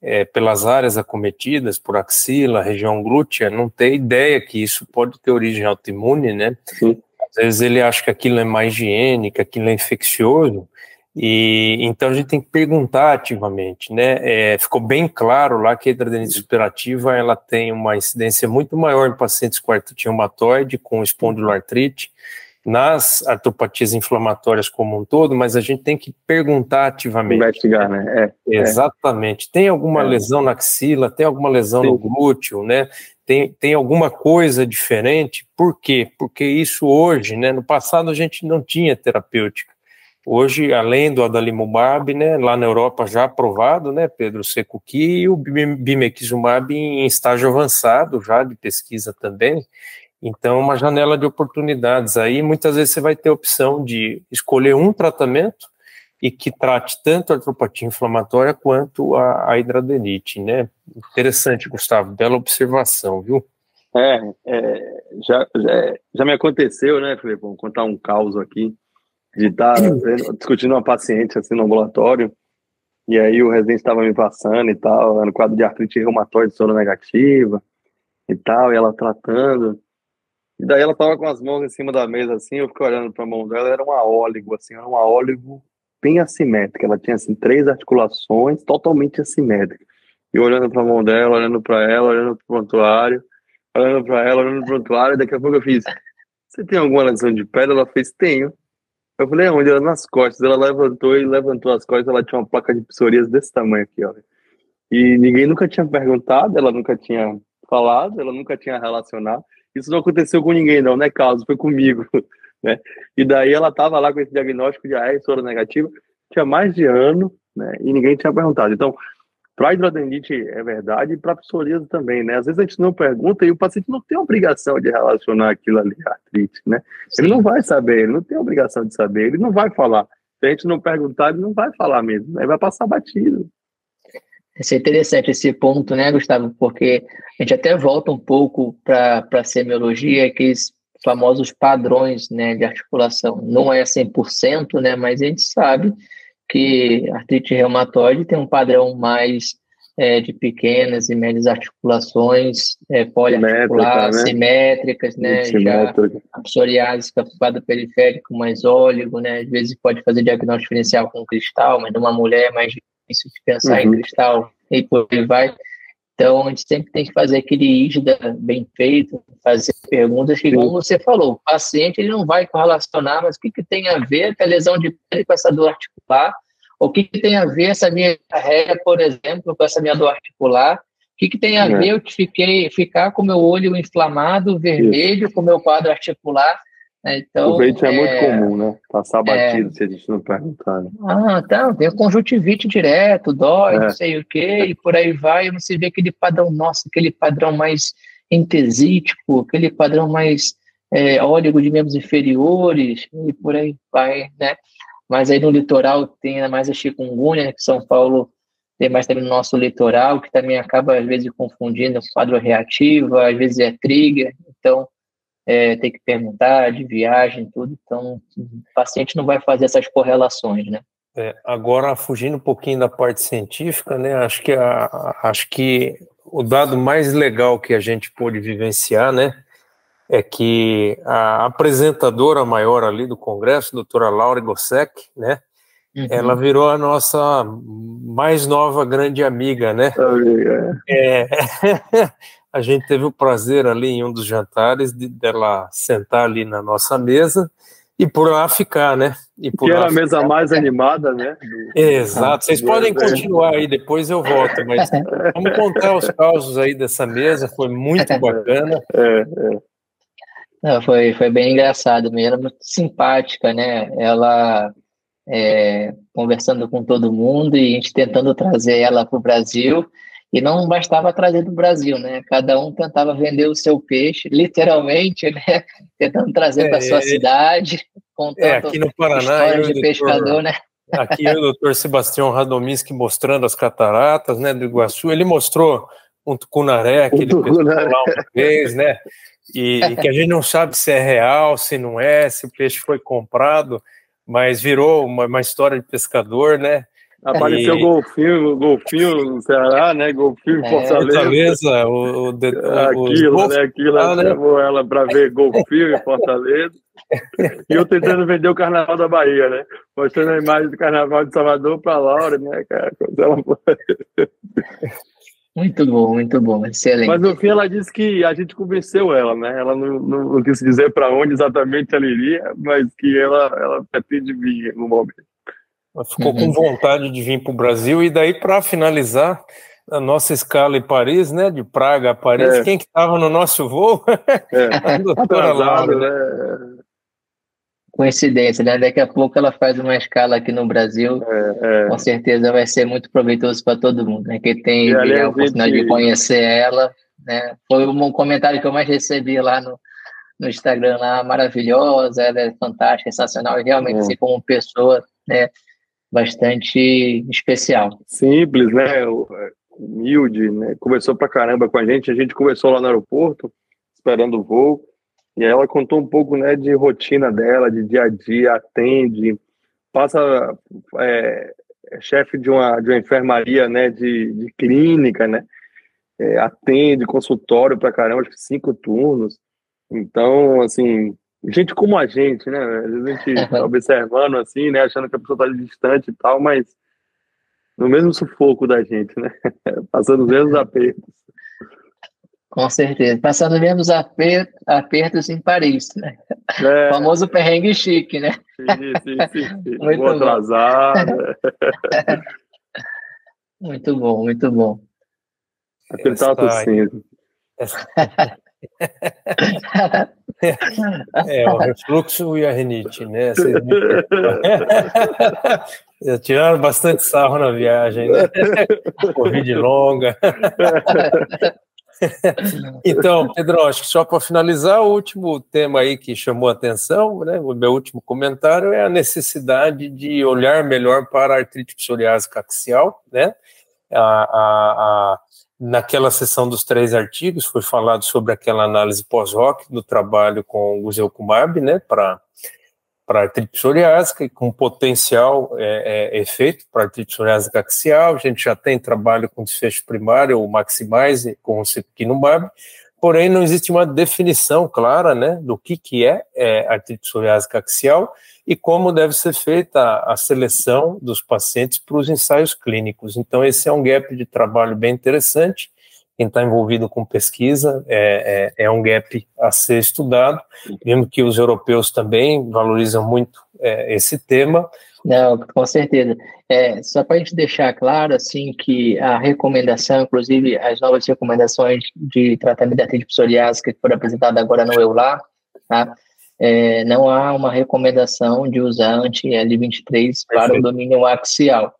é, pelas áreas acometidas, por axila, região glútea, não ter ideia que isso pode ter origem autoimune, né? Sim. Às vezes ele acha que aquilo é mais higiênico, aquilo é infeccioso, e então a gente tem que perguntar ativamente, né? É, ficou bem claro lá que a hidradinite superativa ela tem uma incidência muito maior em pacientes com artrite reumatoide, com espondiloartrite, nas artropatias inflamatórias como um todo, mas a gente tem que perguntar ativamente. Investigar, né? É, é. Exatamente. É. Tem alguma é. lesão na axila? Tem alguma lesão Sim. no glúteo, né? Tem, tem alguma coisa diferente? Por quê? Porque isso hoje, né? No passado a gente não tinha terapêutica. Hoje, além do adalimumab, né, lá na Europa já aprovado, né, Pedro Secuki, e o bimekizumab em estágio avançado já de pesquisa também. Então, uma janela de oportunidades aí, muitas vezes você vai ter a opção de escolher um tratamento e que trate tanto a artropatia inflamatória quanto a, a hidradenite, né? Interessante, Gustavo, bela observação, viu? É, é já, já, já me aconteceu, né, Felipe? Vou contar um caos aqui de estar tá discutindo uma paciente assim no ambulatório, e aí o residente estava me passando e tal, no quadro de artrite reumatoide soro negativa e tal, e ela tratando. E daí ela tava com as mãos em cima da mesa assim, eu fiquei olhando para a mão dela, era um aóligo assim, era um aóligo bem assimétrico, ela tinha assim três articulações totalmente assimétricas. E olhando para a mão dela, olhando para ela, olhando para o prontuário, olhando para ela, olhando para o prontuário, daqui a pouco eu fiz: "Você tem alguma lesão de pele?" Ela fez: "Tenho". Eu falei, onde? Ela nas costas. Ela levantou e levantou as costas. Ela tinha uma placa de psoríase desse tamanho aqui, ó. E ninguém nunca tinha perguntado, ela nunca tinha falado, ela nunca tinha relacionado. Isso não aconteceu com ninguém, não, né, Carlos? Foi comigo. Né? E daí ela estava lá com esse diagnóstico de AR soro negativa, tinha mais de ano, né? E ninguém tinha perguntado. Então, para hidrodenite é verdade e para psoríase também, né? Às vezes a gente não pergunta e o paciente não tem obrigação de relacionar aquilo ali à artrite, né? Sim. Ele não vai saber, ele não tem obrigação de saber, ele não vai falar. Se a gente não perguntar, ele não vai falar mesmo, aí vai passar batido. Isso é interessante esse ponto, né, Gustavo? Porque a gente até volta um pouco para a semiologia, aqueles famosos padrões né, de articulação. Não é 100%, né, mas a gente sabe que a artrite reumatoide tem um padrão mais é, de pequenas e médias articulações é, poliarticular, né? simétricas, né? Já a psoriase, capado periférico mais óligo, né? Às vezes pode fazer diagnóstico diferencial com cristal, mas numa mulher é mais difícil de pensar uhum. em cristal e por aí vai. Então, a gente sempre tem que fazer aquele IGDA bem feito, fazer perguntas que, como você falou, o paciente ele não vai correlacionar, mas o que, que tem a ver com a lesão de pele com essa dor articular? O que, que tem a ver essa minha carreira, por exemplo, com essa minha dor articular? O que, que tem a é. ver eu fiquei, ficar com meu olho inflamado, vermelho, Isso. com meu quadro articular? Né? Então, o vento é, é, muito comum, né? Passar é. batido é, se a gente não perguntar. Né? Ah, então, tem conjuntivite direto, dói, é. não sei o quê, e por aí vai, você vê aquele padrão, nossa, aquele padrão mais entesítico, aquele padrão mais é, óleo de membros inferiores, e por aí vai, né? Mas aí no litoral tem ainda mais a chikungunya, né, que São Paulo tem mais também no nosso litoral, que também acaba às vezes confundindo quadro reativo, às vezes é trigger, então é, tem que perguntar de viagem, tudo. Então, o paciente não vai fazer essas correlações, né? É, agora, fugindo um pouquinho da parte científica, né? Acho que, a, acho que o dado mais legal que a gente pôde vivenciar, né? É que a apresentadora maior ali do Congresso, doutora Laura Gossec, né? Uhum. Ela virou a nossa mais nova grande amiga, né? É, a gente teve o prazer ali em um dos jantares de dela sentar ali na nossa mesa e por lá ficar, né? E por que era a mesa mais animada, né? Exato. Vocês podem continuar aí, depois eu volto, mas vamos contar os causos aí dessa mesa, foi muito bacana. É, é. Não, foi, foi bem engraçado mesmo, muito simpática, né? Ela é, conversando com todo mundo e a gente tentando trazer ela para o Brasil. E não bastava trazer do Brasil, né? Cada um tentava vender o seu peixe, literalmente, né? Tentando trazer é, para sua é, cidade, contando é, aqui no Paraná, histórias de pescador, né? Aqui o doutor Sebastião Radominski mostrando as cataratas, né, do Iguaçu. Ele mostrou um tucunaré que ele lá uma vez, né? E, e que a gente não sabe se é real, se não é, se o peixe foi comprado, mas virou uma, uma história de pescador, né? Apareceu e... golfinho, golfinho no Ceará, né? Golfinho em é, Fortaleza. Fortaleza, o, o, de, Aquilo, né? Aquilo ah, levou né? ela para ver golfinho em Fortaleza. E eu tentando vender o Carnaval da Bahia, né? Mostrando a imagem do Carnaval de Salvador para Laura, né, cara? Ela... Muito bom, muito bom, excelente. Mas no fim ela disse que a gente convenceu ela, né? Ela não, não, não quis dizer para onde exatamente ela iria, mas que ela, ela pretende vir no momento. Ficou uhum. com vontade de vir para o Brasil e daí para finalizar a nossa escala em Paris, né, de Praga a Paris, é. quem que estava no nosso voo? É. a doutora Laura. Né? Coincidência, né? Daqui a pouco ela faz uma escala aqui no Brasil, é, é. com certeza vai ser muito proveitoso para todo mundo, né? Que tem a oportunidade de conhecer ela, né? Foi um comentário que eu mais recebi lá no, no Instagram, lá, maravilhosa, ela é fantástica, sensacional, e realmente, assim, como pessoa, né? Bastante especial. Simples, né? É, humilde, né? Conversou pra caramba com a gente. A gente conversou lá no aeroporto, esperando o voo. E aí ela contou um pouco, né, de rotina dela, de dia a dia, atende, passa é, é chefe de uma, de uma enfermaria, né, de, de clínica, né, é, atende consultório para caramba, cinco turnos. Então, assim, gente como a gente, né? Às vezes a gente tá observando assim, né? Achando que a pessoa tá distante e tal, mas no mesmo sufoco da gente, né? Passando os mesmos apertos. Com certeza. Passando os mesmos apertos, apertos em Paris, né? É. O famoso perrengue chique, né? Sim, sim, sim. sim. Muito Vou atrasar. Muito bom, muito bom. Aquele estava tossindo. É, o refluxo e a rinite, né? Tiraram bastante sarro na viagem, né? Covid longa. então, Pedro, acho que só para finalizar, o último tema aí que chamou a atenção, né, o meu último comentário é a necessidade de olhar melhor para a artrite psoriásica axial, né? A, a, a, naquela sessão dos três artigos foi falado sobre aquela análise pós-hoc do trabalho com o Guzelkumab, né, para para artrite psoriásica e com potencial é, é, efeito para artrite psoriásica axial. A gente já tem trabalho com desfecho primário, o Maximize, com o Secukinumab, porém não existe uma definição clara né, do que, que é, é artrite psoriásica axial e como deve ser feita a, a seleção dos pacientes para os ensaios clínicos. Então, esse é um gap de trabalho bem interessante quem está envolvido com pesquisa, é, é, é, um gap a ser estudado. Vemos que os europeus também valorizam muito é, esse tema. Não, com certeza. É, só para a gente deixar claro, assim, que a recomendação, inclusive as novas recomendações de tratamento da artrite psoriásica que foram apresentadas agora no EULAR, tá? É, não há uma recomendação de usar anti-L23 para o domínio axial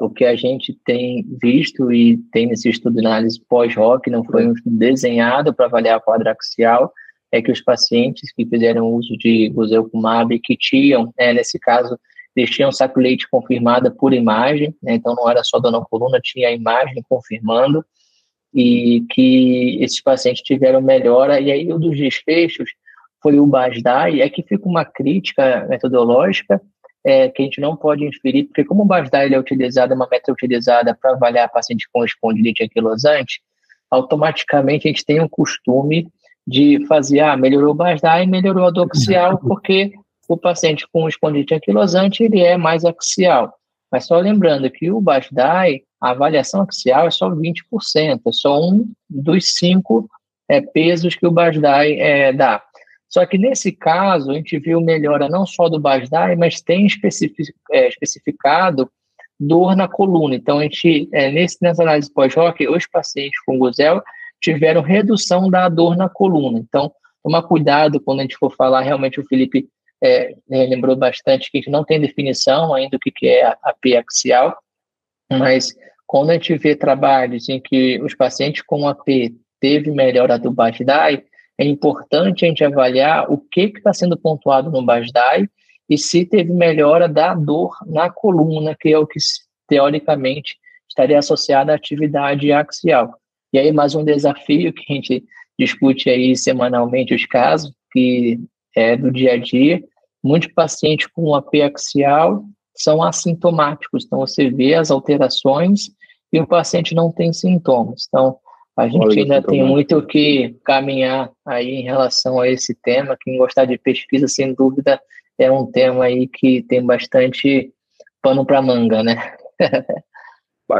o que a gente tem visto e tem nesse estudo de análise pós-ROC, não foi um estudo desenhado para avaliar a quadra axial, é que os pacientes que fizeram uso de Guzelkumab, que tinham, né, nesse caso, eles tinham saco leite confirmada por imagem, né, então não era só coluna, tinha a imagem confirmando, e que esses pacientes tiveram melhora, e aí um dos desfechos foi o BASDAI, é que fica uma crítica metodológica, é, que a gente não pode inferir, porque como o BASDA ele é utilizado, é uma meta utilizada para avaliar paciente com espondilite anquilosante, automaticamente a gente tem um costume de fazer, ah, melhorou o BASDA e melhorou a doxial, porque o paciente com espondilite anquilosante, ele é mais axial. Mas só lembrando que o BASDAI, a avaliação axial é só 20%, é só um dos cinco é, pesos que o BASDAI é, dá. Só que nesse caso, a gente viu melhora não só do BASDAI, mas tem é, especificado dor na coluna. Então, a gente, é, nesse, nessa análise pós-hoc, os pacientes com Guzel tiveram redução da dor na coluna. Então, tomar cuidado quando a gente for falar, realmente o Felipe é, né, lembrou bastante que a gente não tem definição ainda do que, que é a P axial, mas quando a gente vê trabalhos em que os pacientes com AP teve melhora do BASDAI, é importante a gente avaliar o que está sendo pontuado no BASDAI e se teve melhora da dor na coluna, que é o que teoricamente estaria associado à atividade axial. E aí mais um desafio que a gente discute aí semanalmente os casos, que é do dia a dia, muitos pacientes com AP axial são assintomáticos, então você vê as alterações e o paciente não tem sintomas. Então, a gente Olha, ainda tem muito o que caminhar aí em relação a esse tema. Quem gostar de pesquisa, sem dúvida, é um tema aí que tem bastante pano para manga, né?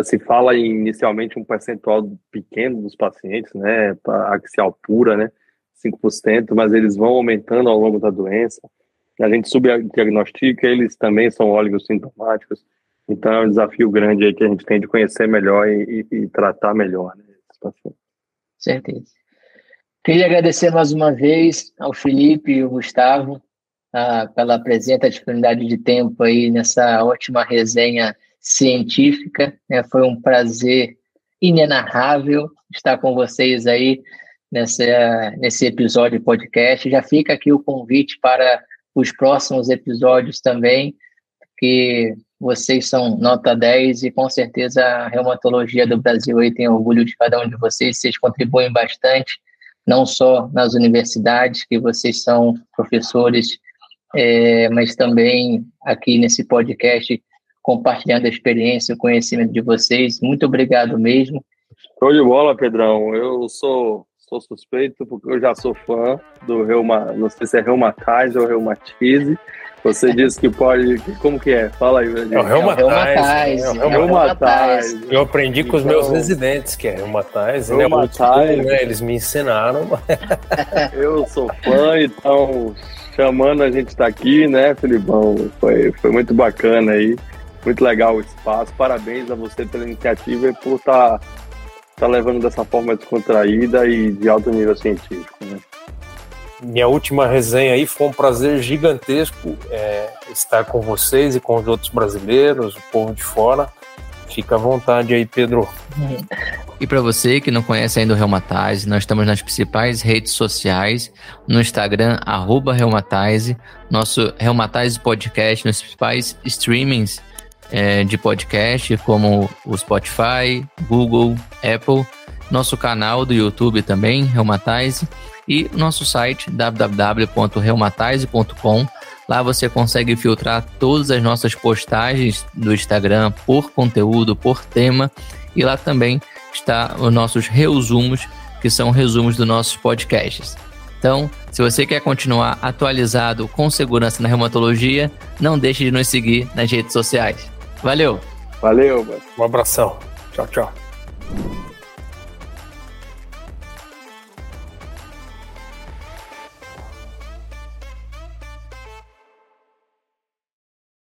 Se fala inicialmente um percentual pequeno dos pacientes, né, axial pura, né, 5%, mas eles vão aumentando ao longo da doença. A gente subdiagnostica, eles também são óleos sintomáticos. Então é um desafio grande aí que a gente tem de conhecer melhor e, e, e tratar melhor, né? Paciente. Certeza. Queria agradecer mais uma vez ao Felipe e ao Gustavo ah, pela presença, disponibilidade de tempo aí nessa ótima resenha científica. É, foi um prazer inenarrável estar com vocês aí nessa, nesse episódio podcast. Já fica aqui o convite para os próximos episódios também, que vocês são nota 10 e com certeza a reumatologia do Brasil aí tem orgulho de cada um de vocês, vocês contribuem bastante, não só nas universidades, que vocês são professores, é, mas também aqui nesse podcast, compartilhando a experiência, o conhecimento de vocês. Muito obrigado mesmo. Show de bola, Pedrão. Eu sou, sou suspeito porque eu já sou fã do Reuma, não sei se é Reumatise ou Reumatize. Você disse que pode. Como que é? Fala aí, É o reumatais. É o reumatais. Eu aprendi com os meus então, residentes, que é reumatais. Né? Reumatais. Né? Eles me ensinaram. Eu sou fã, então chamando a gente estar tá aqui, né, Felipão? Foi, foi muito bacana aí. muito legal o espaço. Parabéns a você pela iniciativa e por estar tá, tá levando dessa forma descontraída e de alto nível científico. Né? Minha última resenha aí foi um prazer gigantesco é, estar com vocês e com os outros brasileiros, o povo de fora. Fica à vontade aí, Pedro. E para você que não conhece ainda o Reumatize, nós estamos nas principais redes sociais, no Instagram, arroba Reumatize, nosso Reumatize Podcast, nos principais streamings é, de podcast, como o Spotify, Google, Apple, nosso canal do YouTube também, Reumatize, e nosso site www.reumatize.com Lá você consegue filtrar todas as nossas postagens do Instagram por conteúdo, por tema. E lá também está os nossos resumos, que são resumos dos nossos podcasts. Então, se você quer continuar atualizado com segurança na reumatologia, não deixe de nos seguir nas redes sociais. Valeu! Valeu, um abração. Tchau, tchau.